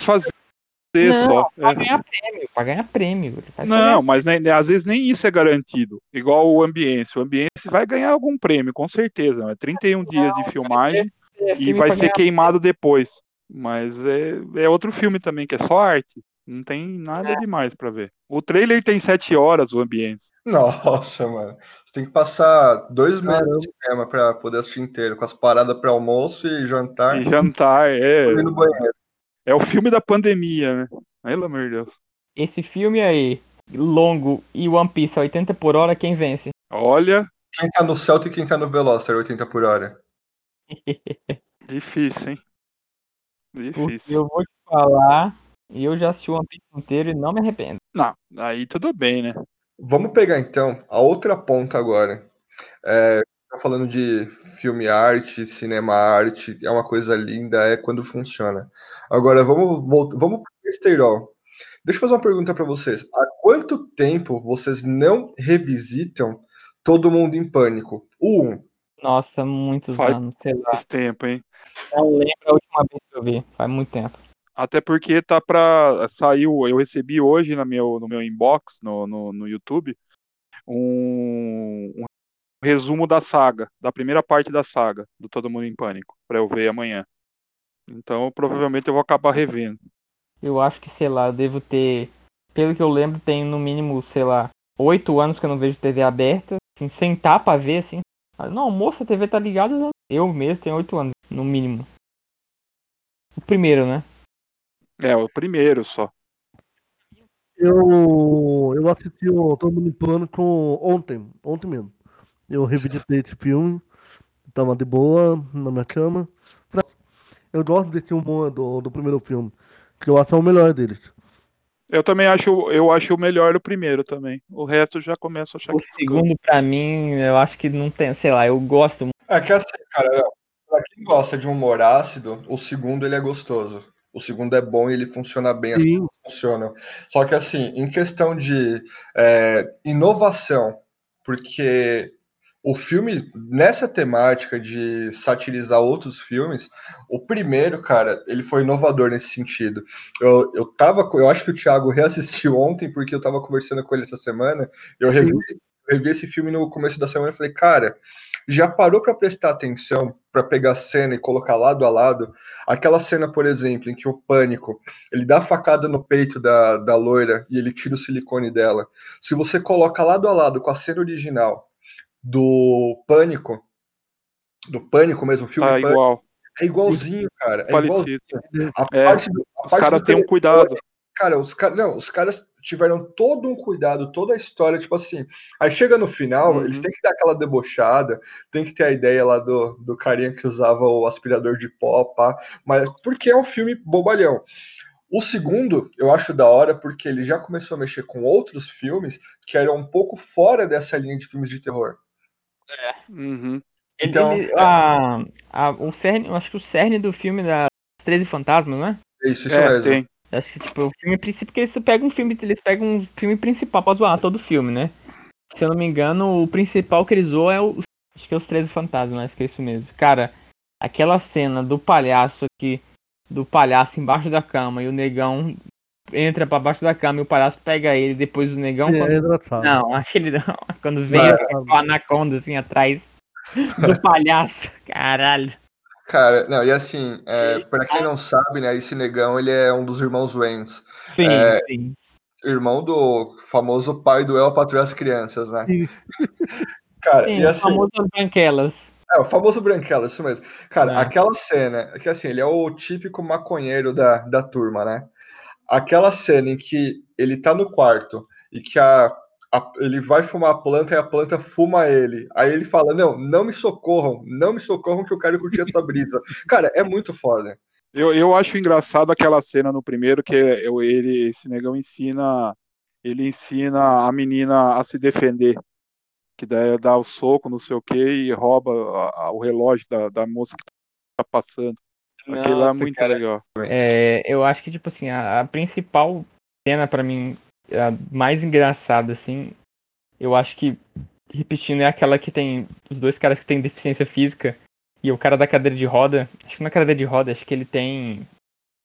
[SPEAKER 1] Não,
[SPEAKER 3] só.
[SPEAKER 1] pra
[SPEAKER 3] É.
[SPEAKER 1] ganhar prêmio. Pra ganhar prêmio.
[SPEAKER 3] Não,
[SPEAKER 1] ganhar
[SPEAKER 3] mas nem- às vezes nem isso é garantido. Igual o ambiente. O ambiente vai ganhar algum prêmio, com certeza. É 31 dias de filmagem
[SPEAKER 1] é
[SPEAKER 3] e
[SPEAKER 1] filme
[SPEAKER 3] vai ser
[SPEAKER 1] ganhar-
[SPEAKER 3] queimado depois. Mas é, é outro filme também, que é só arte. Não tem nada demais pra ver. O trailer tem sete horas, o ambiente.
[SPEAKER 2] Nossa, mano. Você tem que passar dois meses
[SPEAKER 4] Caramba.
[SPEAKER 2] de cinema pra poder assistir inteiro, com as paradas pra almoço e jantar.
[SPEAKER 3] E jantar, é.
[SPEAKER 2] e no banheiro.
[SPEAKER 3] É o filme da pandemia, né? Pelo amor de Deus.
[SPEAKER 1] Esse filme aí, longo e One Piece a 80 por hora, quem vence?
[SPEAKER 3] Olha,
[SPEAKER 2] Quem tá no Celta e quem tá no Veloster, 80 por hora.
[SPEAKER 3] difícil, hein?
[SPEAKER 1] Porque
[SPEAKER 3] Difícil.
[SPEAKER 1] eu vou te falar, eu já assisti o One Piece inteiro e não me arrependo.
[SPEAKER 3] Não, aí tudo bem, né?
[SPEAKER 2] Vamos pegar então a outra ponta agora. É, tá falando de filme arte, cinema arte, é uma coisa linda, é quando funciona. Agora vamos voltar, vamos pro besteirol. Deixa eu fazer uma pergunta para vocês. Há quanto tempo vocês não revisitam Todo Mundo em Pânico? O 1.
[SPEAKER 1] Nossa, muitos
[SPEAKER 3] Faz-
[SPEAKER 1] anos, sei lá.
[SPEAKER 3] Faz tempo, hein?
[SPEAKER 1] Não lembro a última vez que eu vi, faz muito tempo.
[SPEAKER 3] Até porque tá pra. Saiu, eu recebi hoje no meu, no meu inbox, no, no, no YouTube, um, um resumo da saga, da primeira parte da saga, do Todo Mundo em Pânico, pra eu ver amanhã. Então, provavelmente eu vou acabar revendo.
[SPEAKER 1] Eu acho que, sei lá, eu devo ter. Pelo que eu lembro, tem no mínimo, sei lá, oito anos que eu não vejo TV aberta. Assim, sentar pra ver, assim. Ah, Não, moça, a TV tá ligada. né? Eu mesmo tenho oito anos, no mínimo. O primeiro, né?
[SPEAKER 3] É, o primeiro só.
[SPEAKER 4] Eu, eu assisti o Todo Mundo em Pânico ontem, ontem mesmo. Eu revisitei esse filme, tava de boa na minha cama. Eu gosto desse humor do, do primeiro filme, que eu acho o melhor deles.
[SPEAKER 3] Eu também acho, eu acho o melhor o primeiro também. O resto eu já começo a achar
[SPEAKER 1] O
[SPEAKER 3] que
[SPEAKER 1] segundo, pra mim, eu acho que não tem, sei lá, eu gosto muito.
[SPEAKER 2] É que assim, cara, pra quem gosta de um humor ácido, o segundo ele é gostoso. O segundo é bom e ele funciona bem, as
[SPEAKER 4] Sim.
[SPEAKER 2] coisas funcionam. Só que assim, em questão de é, inovação, porque o filme, nessa temática de satirizar outros filmes, o primeiro, cara, ele foi inovador nesse sentido. Eu, eu tava, eu acho que o Thiago reassistiu ontem, porque eu tava conversando com ele essa semana, eu revi, eu revi esse filme no começo da semana e falei, cara, já parou pra prestar atenção, pra pegar a cena e colocar lado a lado? Aquela cena, por exemplo, em que o Pânico, ele dá a facada no peito da, da loira e ele tira o silicone dela. Se você coloca lado a lado com a cena original do Pânico, do Pânico mesmo, o filme
[SPEAKER 3] tá
[SPEAKER 2] Pânico,
[SPEAKER 3] igual,
[SPEAKER 2] é igualzinho, cara. É igualzinho.
[SPEAKER 3] parecido.
[SPEAKER 2] A
[SPEAKER 3] É,
[SPEAKER 2] parte do, a
[SPEAKER 3] Os caras têm um cuidado.
[SPEAKER 2] Cara, os caras. Não, os caras tiveram todo um cuidado, toda a história, tipo assim. Aí chega no final,
[SPEAKER 3] Uhum.
[SPEAKER 2] eles têm que dar aquela debochada, tem que ter a ideia lá do, do carinha que usava o aspirador de pó, pá. Mas porque é um filme bobalhão. O segundo, eu acho da hora porque ele já começou a mexer com outros filmes que eram um pouco fora dessa linha de filmes de terror.
[SPEAKER 3] Uhum.
[SPEAKER 1] Ele,
[SPEAKER 2] Então-
[SPEAKER 1] ele- a, a- o cerne, eu acho que o cerne do filme das 13 Fantasmas, né?
[SPEAKER 2] É isso, isso
[SPEAKER 3] É,
[SPEAKER 2] mesmo.
[SPEAKER 3] tem.
[SPEAKER 1] Acho que tipo, o filme principal, porque eles pegam um filme, eles pegam um filme principal pra zoar todo filme, né? Se eu não me engano, o principal que eles zoam é o. Acho que é os 13 fantasmas, acho que é isso mesmo. Cara, aquela cena do palhaço aqui, do palhaço embaixo da cama e o negão entra pra baixo da cama e o palhaço pega ele, depois o negão.
[SPEAKER 4] É,
[SPEAKER 1] quando-
[SPEAKER 4] é engraçado.
[SPEAKER 1] Não, aquele não, quando vem
[SPEAKER 2] Mano.
[SPEAKER 1] o anaconda assim atrás do palhaço. Caralho.
[SPEAKER 2] Cara, não, e assim, é, pra quem não sabe, né, esse negão, ele é um dos irmãos Waynes.
[SPEAKER 1] Sim,
[SPEAKER 2] É,
[SPEAKER 1] sim.
[SPEAKER 2] irmão do famoso pai do El Patrulha as Crianças, né?
[SPEAKER 4] Sim.
[SPEAKER 2] Cara,
[SPEAKER 1] Sim,
[SPEAKER 2] e
[SPEAKER 1] o
[SPEAKER 2] assim,
[SPEAKER 1] famoso Branquelas.
[SPEAKER 2] é, o famoso Branquela, isso mesmo. Cara,
[SPEAKER 1] É.
[SPEAKER 2] aquela cena, que assim, ele é o típico maconheiro da, da turma, né? Aquela cena em que ele tá no quarto e que a, a- ele vai fumar a planta e a planta fuma ele. Aí ele fala: Não, não me socorram, não me socorram que eu quero curtir essa brisa. Cara, é muito foda.
[SPEAKER 3] Eu, eu acho engraçado aquela cena no primeiro que eu, ele, esse negão ensina, ele ensina a menina a se defender. Que daí dá o soco, não sei o que, e rouba a- a- o relógio da, da moça que tá passando. Aquele lá é muito
[SPEAKER 1] cara,
[SPEAKER 3] legal.
[SPEAKER 1] É, eu acho que, tipo assim, a, a principal cena pra mim, a mais engraçada, assim, eu acho que, repetindo, é aquela que tem os dois caras que têm deficiência física e o cara da cadeira de roda. Acho que na cadeira de roda, acho que ele tem.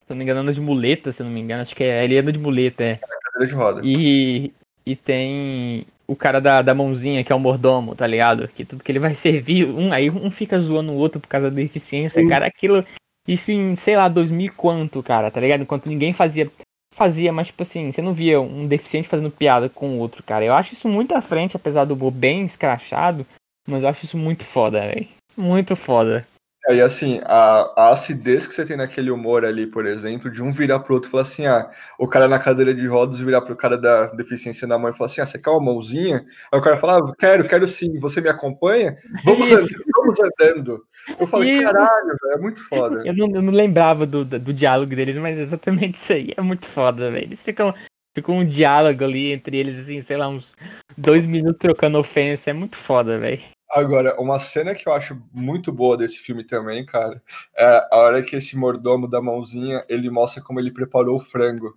[SPEAKER 1] Se eu não me engano, anda de muleta, se eu não me engano. Acho que é, ele anda de muleta, é.
[SPEAKER 2] Cadeira de roda.
[SPEAKER 1] E, e tem o cara da, da mãozinha, que é o mordomo, tá ligado? Que tudo que ele vai servir, um aí um fica zoando o outro por causa da deficiência,
[SPEAKER 4] Sim.
[SPEAKER 1] cara. Aquilo, isso em, sei lá, 2000 e quanto, cara, tá ligado? Enquanto ninguém fazia. Fazia, mas tipo assim, você não via um deficiente fazendo piada com o outro, cara. Eu acho isso muito à frente, apesar do humor bem escrachado, mas eu acho isso muito foda, velho. Muito foda.
[SPEAKER 2] É, E assim, a, a acidez que você tem naquele humor ali, por exemplo, de um virar pro outro e falar assim, ah, o cara na cadeira de rodas virar pro cara da deficiência na mão e falar assim, ah, você quer uma mãozinha? Aí o cara fala, ah, quero, quero sim, você me acompanha? Vamos, andando, vamos andando. Eu falei,
[SPEAKER 1] Isso.
[SPEAKER 2] caralho, velho, é muito foda.
[SPEAKER 1] Eu não, eu não lembrava do, do, do diálogo deles, mas exatamente isso aí é muito foda, velho. Eles ficam. Ficou um diálogo ali entre eles, assim, sei lá, uns dois minutos trocando ofensa. É muito foda, velho.
[SPEAKER 2] Agora, uma cena que eu acho muito boa desse filme também, cara, é a hora que esse mordomo da mãozinha, ele mostra como ele preparou o frango.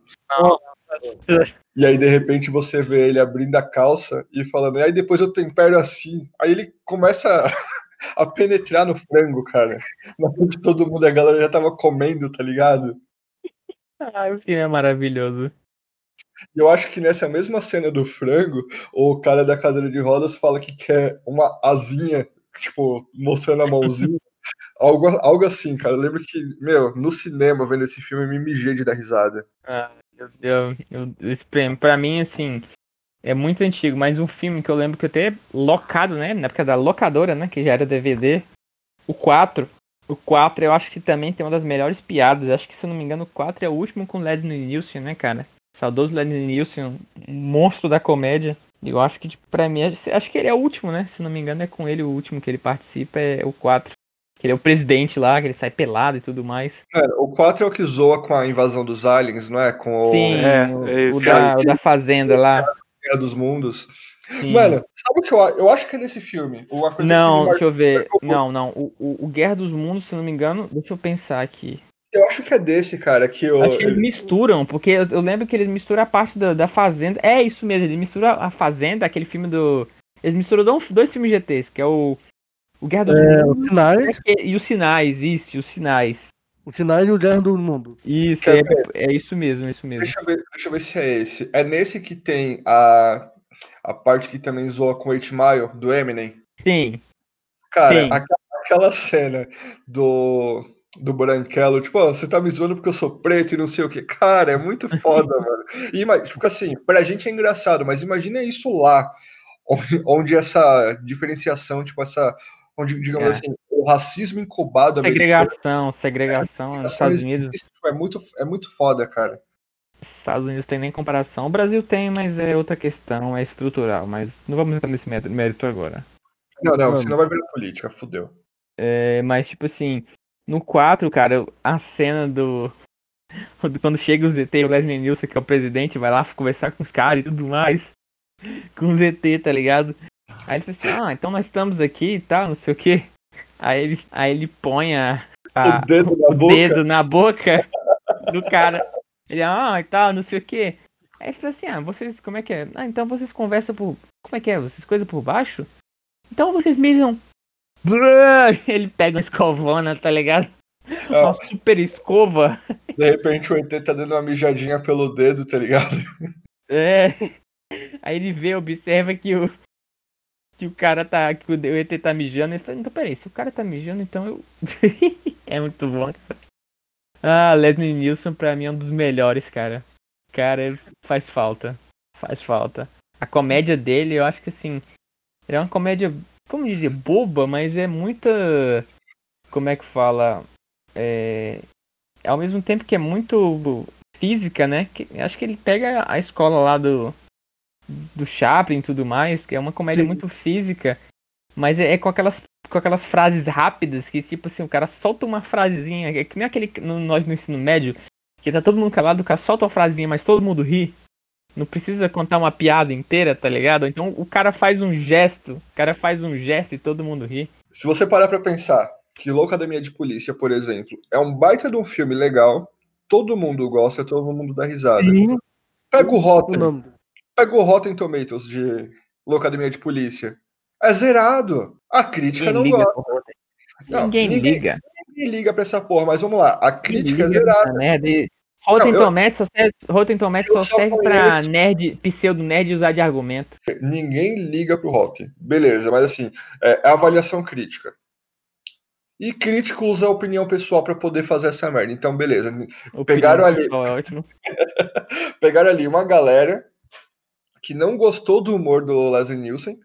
[SPEAKER 2] E aí, de repente, você vê ele abrindo a calça e falando, e aí depois eu tempero assim. Aí ele começa a, penetrar no frango, cara. Na frente de todo mundo, a galera já tava comendo, tá ligado?
[SPEAKER 1] Ah, o filme é maravilhoso.
[SPEAKER 2] E eu acho que nessa mesma cena do frango, o cara da cadeira de rodas fala que quer uma asinha, tipo, mostrando a mãozinha. Algo, algo assim, cara. Eu lembro que, meu, no cinema, vendo esse filme, eu me mijei de dar risada.
[SPEAKER 1] Ah, meu Deus. Eu, esse prêmio, pra mim, assim, é muito antigo, mas um filme que eu lembro que eu tenho locado, né? Na época da locadora, né? Que já era DVD. O 4. O 4 eu acho que também tem uma das melhores piadas. Acho que, se eu não me engano, o 4 é o último com Leslie Nielsen, né, cara? Saudoso Leslie Nielsen, um monstro da comédia. Eu acho que, tipo, pra mim, acho que ele é o último, né? Se não me engano, é com ele o último que ele participa, é o 4. Que ele é o presidente lá, que ele sai pelado e tudo mais.
[SPEAKER 2] Cara, o 4 é o que zoa com a invasão dos aliens, não é? Com o
[SPEAKER 1] Sim,
[SPEAKER 3] É,
[SPEAKER 1] o,
[SPEAKER 3] é
[SPEAKER 1] o da, o da fazenda lá.
[SPEAKER 2] Guerra dos Mundos.
[SPEAKER 1] Sim.
[SPEAKER 2] Mano, sabe o que eu acho? Eu acho que é nesse filme.
[SPEAKER 1] Não, deixa eu ver.
[SPEAKER 2] marcou-
[SPEAKER 1] Não, não. O, o, o Guerra dos Mundos, se não me engano, deixa eu pensar aqui.
[SPEAKER 2] Eu acho que é desse, cara, que o.
[SPEAKER 1] Acho que eles misturam, porque eu, eu lembro que eles misturam a parte da, da Fazenda. É isso mesmo, eles misturam a Fazenda, aquele filme do. Eles misturam dois, dois filmes GTs, que é o. O Guerra dos
[SPEAKER 4] É,
[SPEAKER 1] Mundos
[SPEAKER 4] os sinais,
[SPEAKER 1] e, e os Sinais, isso, os Sinais.
[SPEAKER 4] os sinais e o Guerra do Mundo.
[SPEAKER 1] Isso, é, é isso mesmo, é isso mesmo.
[SPEAKER 2] Deixa eu, ver, deixa eu ver se é esse. É nesse que tem a, a parte que também zoa com 8 Mile, do Eminem.
[SPEAKER 1] Sim,
[SPEAKER 2] Cara,
[SPEAKER 1] Sim.
[SPEAKER 2] aquela, aquela cena do, do Branquelo, tipo, ó, você tá me zoando porque eu sou preto e não sei o que. Cara, é muito foda, mano. E, ima- tipo assim, pra gente é engraçado, mas imagina isso lá, onde, onde essa diferenciação, tipo, essa. Onde, digamos
[SPEAKER 1] É.
[SPEAKER 2] assim, o racismo incubado
[SPEAKER 1] segregação, segregação nos Estados Unidos.
[SPEAKER 2] é muito, é muito foda, cara.
[SPEAKER 1] Estados Unidos tem nem comparação. O Brasil tem, mas é outra questão, é estrutural. Mas não vamos entrar nesse mérito- agora.
[SPEAKER 2] Não, não,
[SPEAKER 4] Mano.
[SPEAKER 2] você não vai ver política, fudeu.
[SPEAKER 1] É, mas, tipo assim, no 4, cara, a cena do. do- Quando chega o ZT e o Leslie Nielsen, que é o presidente, vai lá conversar com os caras e tudo mais. Com o ZT, tá ligado? Aí ele fala assim: Ah, então nós estamos aqui e tal, não sei o que. Aí ele, aí ele põe a, a-
[SPEAKER 2] o dedo na
[SPEAKER 1] o
[SPEAKER 2] boca.
[SPEAKER 1] dedo na boca do cara. Ele, ah, e tal, não sei o que. Aí ele fala assim, ah, vocês, como é que é? Ah, então vocês conversam por. Como é que é? Vocês coisam por baixo? Então vocês mijam. Ele pega uma escovona, tá ligado?
[SPEAKER 2] Ah.
[SPEAKER 1] Uma super escova.
[SPEAKER 2] De repente o ET tá dando uma mijadinha pelo dedo, tá ligado?
[SPEAKER 1] É. Aí ele vê, observa que o. Que o cara tá. Que o ET tá mijando. Ele fala, então peraí, se o cara tá mijando, então eu. é muito bom, cara. Ah, Leslie Nielsen pra mim é um dos melhores, cara. Cara, ele faz falta. Faz falta. A comédia dele, eu acho que assim. Ele é uma comédia, como dizer, boba, mas é muita. Como é que fala? É. Ao mesmo tempo que é muito física, né? Que, acho que ele pega a escola lá do. Do Chaplin e tudo mais, que é uma comédia
[SPEAKER 2] Sim.
[SPEAKER 1] muito física, mas é, é com aquelas com aquelas frases rápidas que tipo assim, o cara solta uma frasezinha, é que nem aquele no, nós no ensino médio, que tá todo mundo calado, o cara solta uma frasezinha, mas todo mundo ri. Não precisa contar uma piada inteira, tá ligado? Então o cara faz um gesto, o cara faz um gesto e todo mundo ri.
[SPEAKER 2] Se você parar pra pensar que Loucademia de Polícia, por exemplo, é um baita de um filme legal, todo mundo gosta, todo mundo dá risada.
[SPEAKER 4] Sim,
[SPEAKER 2] Pega o Rotten, pega o Rotten Tomatoes de Loucademia de Polícia. É zerado. A crítica
[SPEAKER 1] Ninguém
[SPEAKER 2] não
[SPEAKER 1] liga,
[SPEAKER 2] gosta. Não,
[SPEAKER 1] ninguém,
[SPEAKER 2] ninguém-
[SPEAKER 1] liga.
[SPEAKER 2] Ninguém liga pra essa porra, mas vamos lá. A crítica é
[SPEAKER 1] Ninguém liga
[SPEAKER 2] zerada.
[SPEAKER 1] merda. E Rotten
[SPEAKER 2] eu-
[SPEAKER 1] Tomatoes só serve, Rotten Tomatoes só serve pra nerd, pseudo nerd usar de argumento.
[SPEAKER 2] Ninguém liga pro Rotten. Beleza, mas assim, é, é avaliação crítica. E crítico usa a opinião pessoal pra poder fazer essa merda. Então, beleza.
[SPEAKER 1] Opinião
[SPEAKER 2] Pegaram ali.
[SPEAKER 1] É.
[SPEAKER 2] Pegaram ali uma galera que não gostou do humor do Leslie Nielsen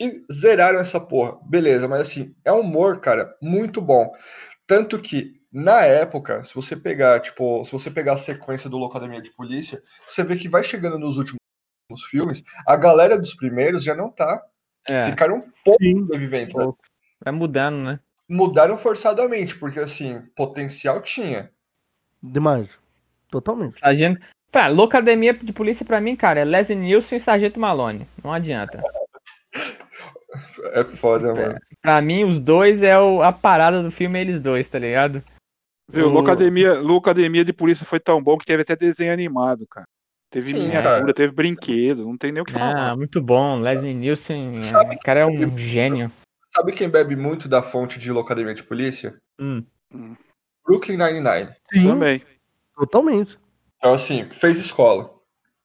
[SPEAKER 2] e zeraram essa porra. Beleza, mas assim, é um humor, cara, muito bom. Tanto que, na época, se você pegar, tipo, se você pegar a sequência do Locademia de Polícia, você vê que vai chegando nos últimos filmes, a galera dos primeiros já não tá.
[SPEAKER 1] É,
[SPEAKER 2] Ficaram um pouco
[SPEAKER 4] Sim.
[SPEAKER 2] sobreviventes. né?
[SPEAKER 1] vai mudando, né?
[SPEAKER 2] Mudaram forçadamente, porque assim, potencial tinha.
[SPEAKER 4] Demais. Totalmente.
[SPEAKER 1] Sargento. Pra, Locademia de Polícia pra mim, cara, é Leslie Nielsen e Sargento Malone. Não adianta.
[SPEAKER 2] É foda, mano.
[SPEAKER 1] Pra mim, os dois é o, a parada do filme, eles dois, tá ligado?
[SPEAKER 3] Viu,
[SPEAKER 1] O-
[SPEAKER 3] Locademia, Locademia de Polícia foi tão bom que teve até desenho animado, cara. Teve
[SPEAKER 2] Sim,
[SPEAKER 3] miniatura,
[SPEAKER 2] cara.
[SPEAKER 3] teve brinquedo, não tem nem o que falar.
[SPEAKER 1] Ah, muito bom. Leslie Nielsen, é, o cara é um gênio.
[SPEAKER 2] Sabe quem bebe muito da fonte de Locademia de Polícia?
[SPEAKER 1] Hum.
[SPEAKER 2] Brooklyn Nine-Nine.
[SPEAKER 4] Sim,
[SPEAKER 3] Também.
[SPEAKER 4] totalmente.
[SPEAKER 2] Então, assim, fez escola.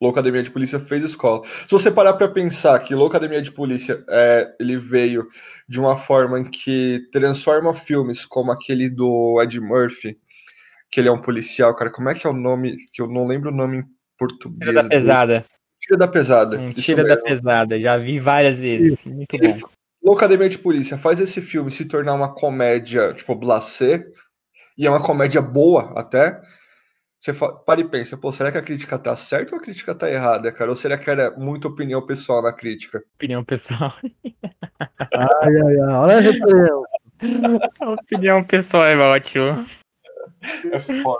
[SPEAKER 2] Loucademia de Polícia fez escola. Se você parar pra pensar que Loucademia de Polícia é, ele veio de uma forma em que transforma filmes como aquele do Ed Murphy, que ele é um policial, cara, como é que é o nome? Que eu não lembro o nome em português.
[SPEAKER 1] Tira da pesada.
[SPEAKER 2] Tira da pesada.
[SPEAKER 1] Um
[SPEAKER 2] isso
[SPEAKER 1] tira da pesada. Já vi várias vezes. Muito bom.
[SPEAKER 2] Loucademia de Polícia faz esse filme se tornar uma comédia, tipo, blasé, e é uma comédia boa até. Você para e pensa, pô, será que a crítica tá certa ou a crítica tá errada, cara? Ou será que era muita opinião pessoal na crítica?
[SPEAKER 1] Opinião pessoal.
[SPEAKER 4] Ai, ai, ai. Olha a
[SPEAKER 1] opinião pessoal é ótimo.
[SPEAKER 2] É foda.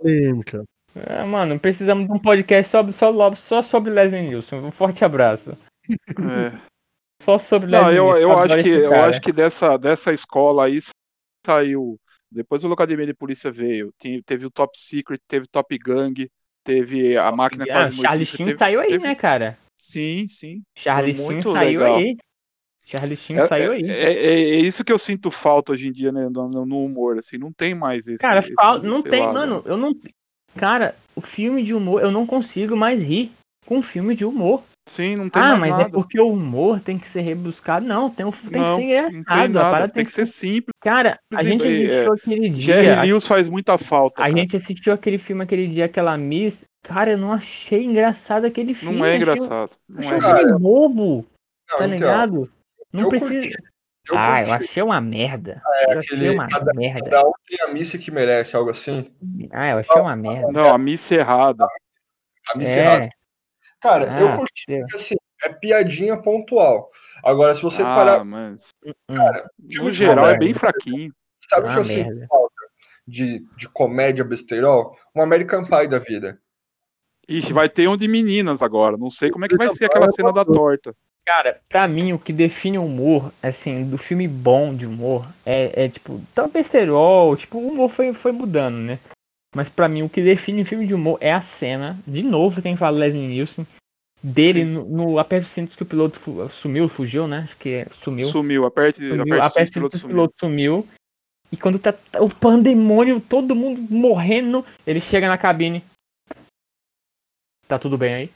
[SPEAKER 4] polêmica.
[SPEAKER 1] É, mano, precisamos de um podcast sobre, só, só sobre Leslie Nielsen. Um forte abraço.
[SPEAKER 3] É.
[SPEAKER 1] Só sobre
[SPEAKER 3] Não,
[SPEAKER 1] Leslie
[SPEAKER 3] eu, eu acho que eu acho que dessa, dessa escola aí saiu. Depois o Locademia de Polícia veio. Tem- teve o Top Secret, teve Top Gang, teve a máquina
[SPEAKER 1] Ah,
[SPEAKER 3] quase
[SPEAKER 1] Charlie Sheen
[SPEAKER 3] teve-
[SPEAKER 1] saiu aí,
[SPEAKER 3] teve-
[SPEAKER 1] né, cara?
[SPEAKER 3] Sim, sim.
[SPEAKER 1] Charlie Sheen saiu
[SPEAKER 3] legal.
[SPEAKER 1] aí. Charlie Sheen
[SPEAKER 3] É,
[SPEAKER 1] saiu
[SPEAKER 3] é-
[SPEAKER 1] aí.
[SPEAKER 3] é- é- é isso que eu sinto falta hoje em dia, né, no, no humor, assim, não tem mais esse.
[SPEAKER 1] Cara,
[SPEAKER 3] esse,
[SPEAKER 1] fal- não tem,
[SPEAKER 3] lá,
[SPEAKER 1] mano,
[SPEAKER 3] né?
[SPEAKER 1] eu não. Cara, o filme de humor, eu não consigo mais rir com filme de humor.
[SPEAKER 3] Sim, não tem
[SPEAKER 1] Ah,
[SPEAKER 3] mais
[SPEAKER 1] mas
[SPEAKER 3] nada.
[SPEAKER 1] é porque o humor tem que ser rebuscado. Não, tem, um- tem
[SPEAKER 3] não,
[SPEAKER 1] que ser
[SPEAKER 3] não tem
[SPEAKER 1] engraçado. A
[SPEAKER 3] nada,
[SPEAKER 1] parada
[SPEAKER 3] tem que ser simples.
[SPEAKER 1] Cara, a gente
[SPEAKER 3] e-
[SPEAKER 1] assistiu aquele dia.
[SPEAKER 3] Jerry
[SPEAKER 1] a-
[SPEAKER 3] Lewis faz muita falta.
[SPEAKER 1] A
[SPEAKER 3] cara.
[SPEAKER 1] gente assistiu aquele filme aquele dia, aquela Miss. Cara, eu não achei engraçado aquele filme.
[SPEAKER 3] Não é
[SPEAKER 1] achei-
[SPEAKER 3] engraçado. Não
[SPEAKER 1] Achei
[SPEAKER 3] é
[SPEAKER 1] um
[SPEAKER 2] Cara,
[SPEAKER 1] bobo,
[SPEAKER 2] Não,
[SPEAKER 1] tá
[SPEAKER 2] então,
[SPEAKER 1] ligado? Não
[SPEAKER 2] eu
[SPEAKER 1] precisa.
[SPEAKER 2] curti. Eu
[SPEAKER 1] ah, eu
[SPEAKER 2] curti.
[SPEAKER 1] achei uma merda. eu achei
[SPEAKER 2] aquele-
[SPEAKER 1] uma
[SPEAKER 2] cada-
[SPEAKER 1] merda.
[SPEAKER 2] Cada um tem a missa que merece, algo assim.
[SPEAKER 1] Ah, eu achei uma merda.
[SPEAKER 3] Não, a missa errada.
[SPEAKER 2] A missa errada.
[SPEAKER 1] É,
[SPEAKER 2] Cara, eu
[SPEAKER 1] Ah,
[SPEAKER 2] curti,
[SPEAKER 1] Deus.
[SPEAKER 2] porque assim, é piadinha pontual. Agora, se você
[SPEAKER 3] ah,
[SPEAKER 2] parar,
[SPEAKER 3] mas
[SPEAKER 1] hum,
[SPEAKER 2] filme
[SPEAKER 3] no
[SPEAKER 2] de
[SPEAKER 3] geral é bem fraquinho.
[SPEAKER 2] sabe o
[SPEAKER 1] Ah,
[SPEAKER 2] que eu sinto
[SPEAKER 1] merda.
[SPEAKER 2] falta de, de comédia besterol? Um American Pie da vida.
[SPEAKER 3] Ixi, vai ter um de meninas agora. Não sei como é que vai ser aquela cena da torta.
[SPEAKER 1] Cara, pra mim, o que define o humor, assim, do filme bom de humor, é, é tipo, tá besterol, tipo, o humor foi, foi mudando, né? Mas pra mim, o que define o filme de humor é a cena, de novo, quem fala Leslie Nielsen, dele no, no Aperto os cintos que o piloto fu- sumiu, fugiu, né? Acho que é, sumiu.
[SPEAKER 3] Sumiu, aperte,
[SPEAKER 1] sumiu
[SPEAKER 3] aperte
[SPEAKER 1] aperta
[SPEAKER 3] o
[SPEAKER 1] os
[SPEAKER 3] cinto, piloto
[SPEAKER 1] cintos que o piloto sumiu. E quando tá o pandemônio, todo mundo morrendo, ele chega na cabine. Tá tudo bem aí?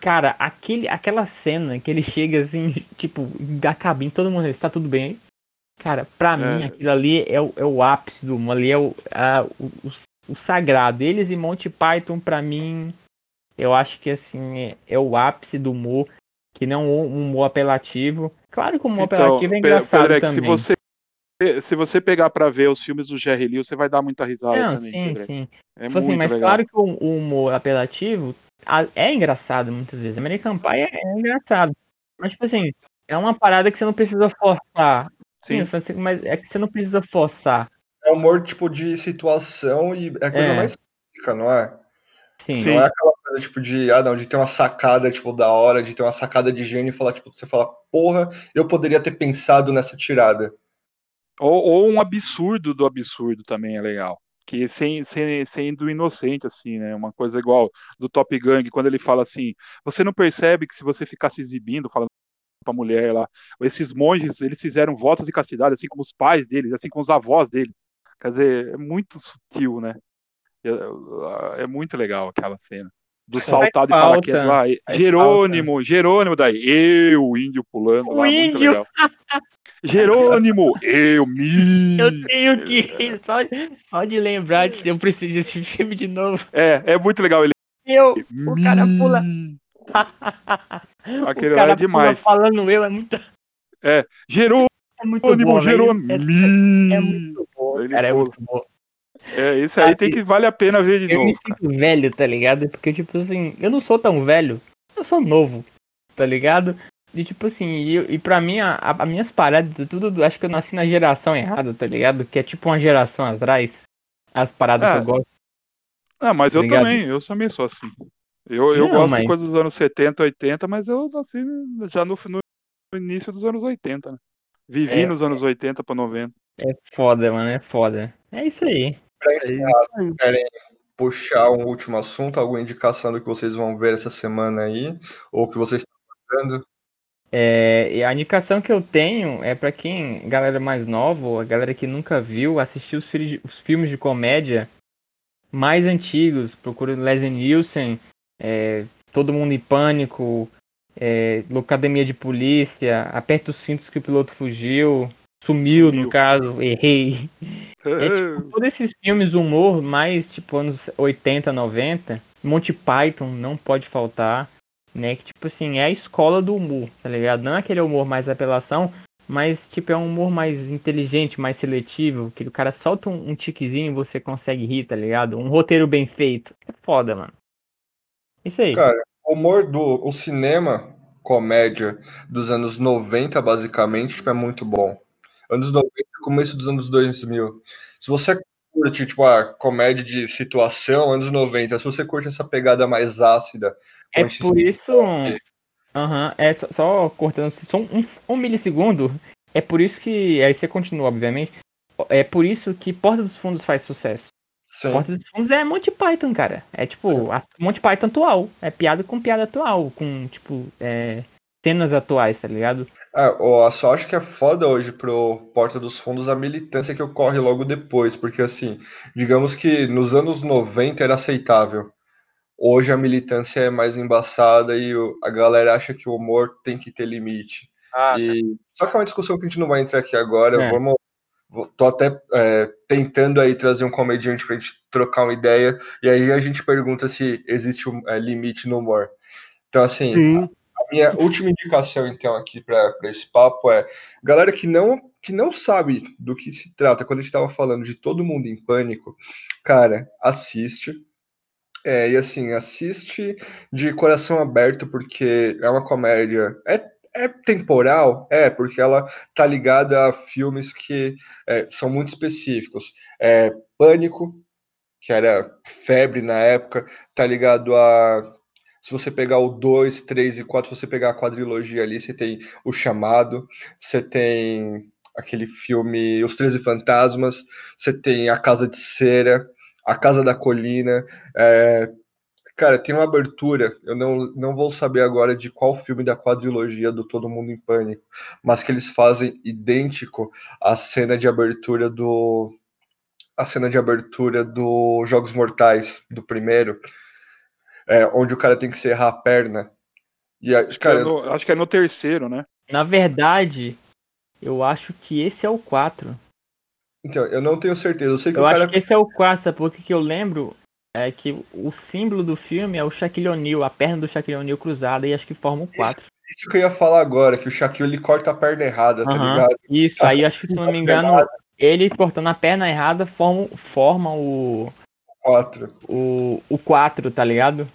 [SPEAKER 1] Cara, aquele, aquela cena que ele chega assim, tipo, da cabine, todo mundo diz, tá tudo bem aí? Cara, pra mim,
[SPEAKER 3] É.
[SPEAKER 1] aquilo ali é o, é o ápice do humor, ali é o, a- o, o, sagrado. Eles e Monty Python, pra mim, eu acho que assim, é, é o ápice do humor, que não um humor apelativo. Claro que o humor
[SPEAKER 3] Então,
[SPEAKER 1] apelativo é engraçado
[SPEAKER 3] se
[SPEAKER 1] também.
[SPEAKER 3] você se você pegar pra ver os filmes do Jerry Lewis, você vai dar muita risada
[SPEAKER 1] Não,
[SPEAKER 3] também.
[SPEAKER 1] sim, sim.
[SPEAKER 3] É
[SPEAKER 1] Tipo assim,
[SPEAKER 3] muito
[SPEAKER 1] mas
[SPEAKER 3] legal.
[SPEAKER 1] claro que o, humor apelativo é engraçado muitas vezes. American Pie é, é engraçado. Mas, tipo assim, é uma parada que você não precisa forçar.
[SPEAKER 3] Sim.
[SPEAKER 1] você- mas é que você não precisa forçar.
[SPEAKER 2] É humor tipo de situação e é a coisa
[SPEAKER 1] É.
[SPEAKER 2] mais física, não é?
[SPEAKER 1] Sim.
[SPEAKER 3] Sim.
[SPEAKER 2] Não é aquela coisa, tipo, de, ah, não, de ter uma sacada, tipo, da hora, de ter uma sacada de gênio e falar, tipo, você fala, porra, eu poderia ter pensado nessa tirada.
[SPEAKER 3] Ou, ou um absurdo do absurdo também é legal. Que sem, sem, sendo inocente, assim, né? Uma coisa igual do Top Gang, quando ele fala assim: você não percebe que se você ficar se exibindo, falando pra mulher lá, esses monges, eles fizeram votos de castidade, assim como os pais deles, assim como os avós dele. Quer dizer, é muito sutil, né? É, é muito legal aquela cena. Do saltar de paraquedas lá. Jerônimo, Jerônimo daí. Eu, índio pulando
[SPEAKER 1] O
[SPEAKER 3] lá, muito
[SPEAKER 1] índio.
[SPEAKER 3] legal. Jerônimo, eu, me.
[SPEAKER 1] Eu tenho que só, só de lembrar disso. Eu preciso desse filme de novo.
[SPEAKER 3] É, é muito legal ele.
[SPEAKER 1] Eu, o cara pula.
[SPEAKER 3] Me. Aquele
[SPEAKER 1] cara
[SPEAKER 3] lá é demais.
[SPEAKER 1] falando eu, é muito,
[SPEAKER 3] Jerônimo,
[SPEAKER 1] é muito bom.
[SPEAKER 3] Jerônimo.
[SPEAKER 1] É,
[SPEAKER 3] me.
[SPEAKER 1] é muito bom. Cara, é muito bom.
[SPEAKER 3] É, esse aí tem que vale a pena ver de
[SPEAKER 1] Eu me
[SPEAKER 3] novo. cara.
[SPEAKER 1] sinto velho, tá ligado? Porque, tipo assim, eu não sou tão velho. Eu sou novo, tá ligado? E, tipo assim, e, e pra mim, a, a- as minhas paradas, tudo, acho que eu nasci na geração errada, tá ligado? Que é tipo uma geração atrás. As paradas
[SPEAKER 3] É.
[SPEAKER 1] que eu gosto.
[SPEAKER 3] Ah, mas eu
[SPEAKER 1] Obrigado.
[SPEAKER 3] também, eu também sou assim. Eu, eu
[SPEAKER 1] Não,
[SPEAKER 3] gosto
[SPEAKER 1] mas-
[SPEAKER 3] de coisas dos anos 70, 80, mas eu nasci já no, no início dos anos 80, né? Vivi
[SPEAKER 1] É.
[SPEAKER 3] nos anos 80 pra 90.
[SPEAKER 1] É foda, mano, é foda. É isso aí.
[SPEAKER 2] Pra
[SPEAKER 4] É
[SPEAKER 2] encerrar,
[SPEAKER 4] isso aí.
[SPEAKER 2] querem puxar um último assunto, alguma indicação do que vocês vão ver essa semana aí, ou que vocês estão vendo?
[SPEAKER 1] É, e a indicação que eu tenho é pra quem, galera mais nova, a galera que nunca viu, assistir os, os filmes de comédia mais antigos. Procura Leslie Nielsen, é, Todo Mundo em Pânico, é, Locademia de Polícia, Aperta os Cintos que o Piloto Fugiu, Sumiu,
[SPEAKER 3] Sumiu.
[SPEAKER 1] no caso, errei. É tipo, todos esses filmes humor mais tipo anos 80, 90, Monty Python não pode faltar, né? Que tipo assim, é a escola do humor, tá ligado? Não é aquele humor mais apelação, mas tipo é um humor mais inteligente, mais seletivo, que o cara solta um, um tiquezinho e você consegue rir, tá ligado? Um roteiro bem feito. É foda, mano. Isso aí.
[SPEAKER 2] Cara, o humor do o cinema, comédia dos anos 90, basicamente, tipo, é muito bom. Anos 90, começo dos anos 2000. Se você curte, tipo, a comédia de situação, anos 90, se você curte essa pegada mais ácida,
[SPEAKER 1] É por isso. Aham, é só, só cortando só um, um milissegundo. É por isso que. Aí você continua, obviamente. É por isso que Porta dos Fundos faz sucesso.
[SPEAKER 2] Sim.
[SPEAKER 1] Porta dos Fundos é Monty Python, cara. É tipo, a Monty Python atual. É piada com piada atual. Com, tipo, é, cenas atuais, tá ligado?
[SPEAKER 2] É, ó, só acho que é foda hoje pro Porta dos Fundos a militância que ocorre logo depois, porque assim, digamos que nos anos 90 era aceitável. Hoje a militância é mais embaçada e a galera acha que o humor tem que ter limite. E só que é uma discussão que a gente não vai entrar aqui agora.
[SPEAKER 1] É.
[SPEAKER 2] Vamos, tô até é, tentando aí trazer um comediante pra gente trocar uma ideia e aí a gente pergunta se existe um é, limite no humor. Então assim,
[SPEAKER 4] Sim.
[SPEAKER 2] a minha última indicação, então, aqui para esse papo é: galera que não, que não sabe do que se trata, quando a gente estava falando de todo mundo em pânico, cara, assiste. É, e assim, assiste de coração aberto, porque é uma comédia. É, é temporal? É, porque ela tá ligada a filmes que é, são muito específicos. É, Pânico, que era febre na época, tá ligado a se você pegar o 2, 3 e 4, se você pegar a quadrilogia ali, você tem O Chamado, você tem aquele filme Os Treze Fantasmas, você tem A Casa de Cera, A Casa da Colina. é, Cara, tem uma abertura, eu não, não vou saber agora de qual filme da quadrilogia do Todo Mundo em Pânico, mas que eles fazem idêntico à cena de abertura do. A cena de abertura do Jogos Mortais, do primeiro é, onde o cara tem que serrar a perna. E aí,
[SPEAKER 3] Acho que, é
[SPEAKER 2] cara,
[SPEAKER 3] no, acho que é no terceiro, né?
[SPEAKER 1] Na verdade, eu acho que esse é o 4.
[SPEAKER 2] então, eu não tenho certeza. Eu sei que
[SPEAKER 1] Eu
[SPEAKER 2] o
[SPEAKER 1] acho
[SPEAKER 2] cara.
[SPEAKER 1] que esse é o 4, sabe por que que eu lembro? É que o símbolo do filme é o Shaquille O'Neal, a perna do Shaquille O'Neal cruzada, e acho que forma o 4.
[SPEAKER 2] Isso que eu ia falar agora, que o Shaquille ele corta a perna errada, tá
[SPEAKER 1] Aham.
[SPEAKER 2] ligado?
[SPEAKER 1] Isso, aí acho que se não me engano, ele cortando a perna errada forma, forma o,
[SPEAKER 2] Quatro.
[SPEAKER 1] o, o 4, tá ligado?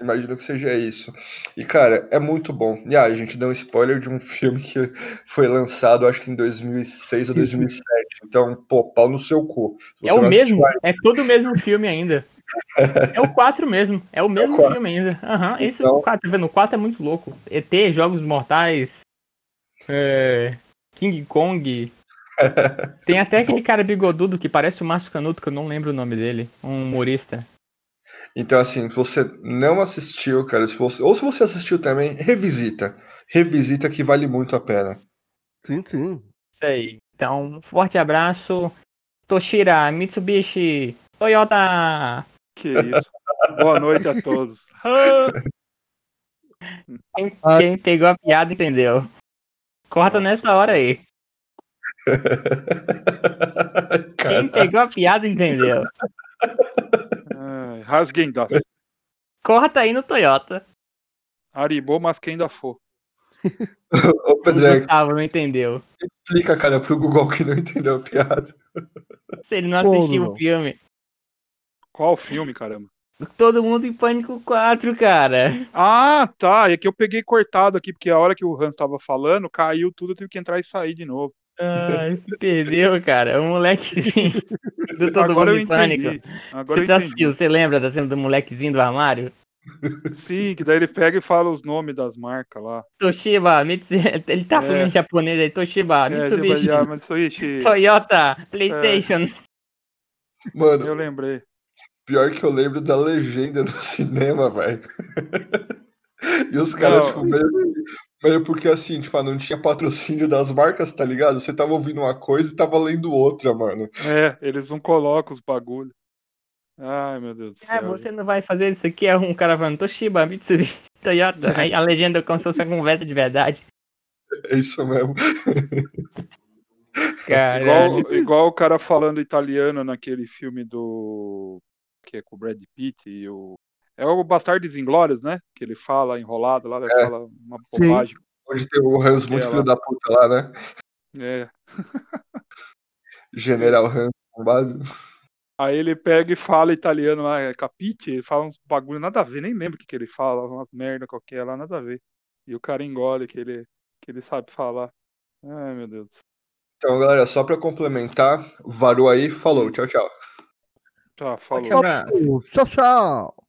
[SPEAKER 2] Imagino que seja isso. E, cara, é muito bom. E ah, a gente deu um spoiler de um filme que foi lançado, acho que em 2006 ou 2007. Então, pô, pau no seu cu.
[SPEAKER 1] É
[SPEAKER 2] você
[SPEAKER 1] o
[SPEAKER 2] não
[SPEAKER 1] mesmo,
[SPEAKER 2] assistiu
[SPEAKER 1] é todo o mesmo filme ainda. É o 4 mesmo. É o mesmo
[SPEAKER 2] quatro.
[SPEAKER 1] filme ainda. Aham, esse é
[SPEAKER 2] Então-
[SPEAKER 1] o 4, tá vendo? O 4 é muito louco. ET, Jogos Mortais, é, King Kong. Tem até aquele cara bigodudo que parece o Márcio Canuto, que eu não lembro o nome dele. Um humorista.
[SPEAKER 2] Então, assim, se você não assistiu, cara, se você, ou se você assistiu também, revisita. Revisita que vale muito a pena.
[SPEAKER 4] Sim, sim.
[SPEAKER 1] Isso aí. Então, um forte abraço. Toshira, Mitsubishi, Toyota.
[SPEAKER 3] Que isso. Boa noite a todos.
[SPEAKER 1] Quem, quem pegou a piada entendeu. Corta
[SPEAKER 3] Nossa.
[SPEAKER 1] nessa hora aí. Quem pegou a piada entendeu.
[SPEAKER 3] rasguem das.
[SPEAKER 1] Corta aí no Toyota.
[SPEAKER 3] Aribô, mas quem ainda for.
[SPEAKER 2] Ô,
[SPEAKER 1] O
[SPEAKER 2] Pedro,
[SPEAKER 1] Gustavo não entendeu.
[SPEAKER 2] explica, cara, pro Google que não entendeu a piada.
[SPEAKER 1] Se ele não assistiu
[SPEAKER 4] não.
[SPEAKER 1] o filme.
[SPEAKER 3] Qual filme, caramba?
[SPEAKER 1] Todo mundo em Pânico 4, cara.
[SPEAKER 3] Ah, tá. É que eu peguei cortado aqui, porque a hora que o Hans tava falando, caiu tudo, eu tive que entrar e sair de novo.
[SPEAKER 1] Ah, se perdeu, cara. O molequezinho do Todo
[SPEAKER 3] Agora eu
[SPEAKER 1] Mundo em Pânico.
[SPEAKER 3] Agora
[SPEAKER 1] Você
[SPEAKER 3] eu
[SPEAKER 1] tá assistiu, você lembra da cena do molequezinho do armário?
[SPEAKER 3] Sim, que daí ele pega e fala os nomes das marcas lá.
[SPEAKER 1] Toshiba, Mitsu... ele tá
[SPEAKER 3] É.
[SPEAKER 1] falando em japonês aí, Toshiba,
[SPEAKER 3] É,
[SPEAKER 1] Mitsubishi,
[SPEAKER 3] isso aí,
[SPEAKER 1] Toyota, Playstation.
[SPEAKER 2] Mano,
[SPEAKER 3] eu lembrei.
[SPEAKER 2] Pior que eu lembro da legenda do cinema, velho. E os caras,
[SPEAKER 3] Não.
[SPEAKER 2] tipo, meio, meio porque assim, tipo, não tinha patrocínio das marcas, tá ligado? Você tava ouvindo uma coisa e tava lendo outra, mano.
[SPEAKER 3] É, eles não colocam os bagulho. Ai, meu Deus do
[SPEAKER 1] Ah,
[SPEAKER 3] céu.
[SPEAKER 1] você não vai fazer isso aqui? É um cara falando Toshiba, Mitsubishi, Toyota. Aí a legenda é como se fosse uma conversa de verdade.
[SPEAKER 2] É isso mesmo.
[SPEAKER 1] Cara,
[SPEAKER 3] Igual, igual o cara falando italiano naquele filme do. Que é com o Brad Pitt e o. É o Bastardos Inglórios, né? Que ele fala enrolado lá, ele
[SPEAKER 2] É.
[SPEAKER 3] fala uma bobagem.
[SPEAKER 2] Hoje tem o Hans muito
[SPEAKER 3] É,
[SPEAKER 2] filho da puta lá, né?
[SPEAKER 3] É.
[SPEAKER 2] General Hans com base.
[SPEAKER 3] Aí ele pega e fala italiano lá, é capite, ele fala uns bagulho nada a ver, nem lembro o que, que ele fala, umas merda qualquer lá, nada a ver. E o cara engole que ele, que ele sabe falar. Ai, meu Deus.
[SPEAKER 2] Então, galera, só pra complementar, varou aí, falou, tchau, tchau.
[SPEAKER 3] Tá, falou.
[SPEAKER 1] Abraço.
[SPEAKER 4] Tchau, tchau.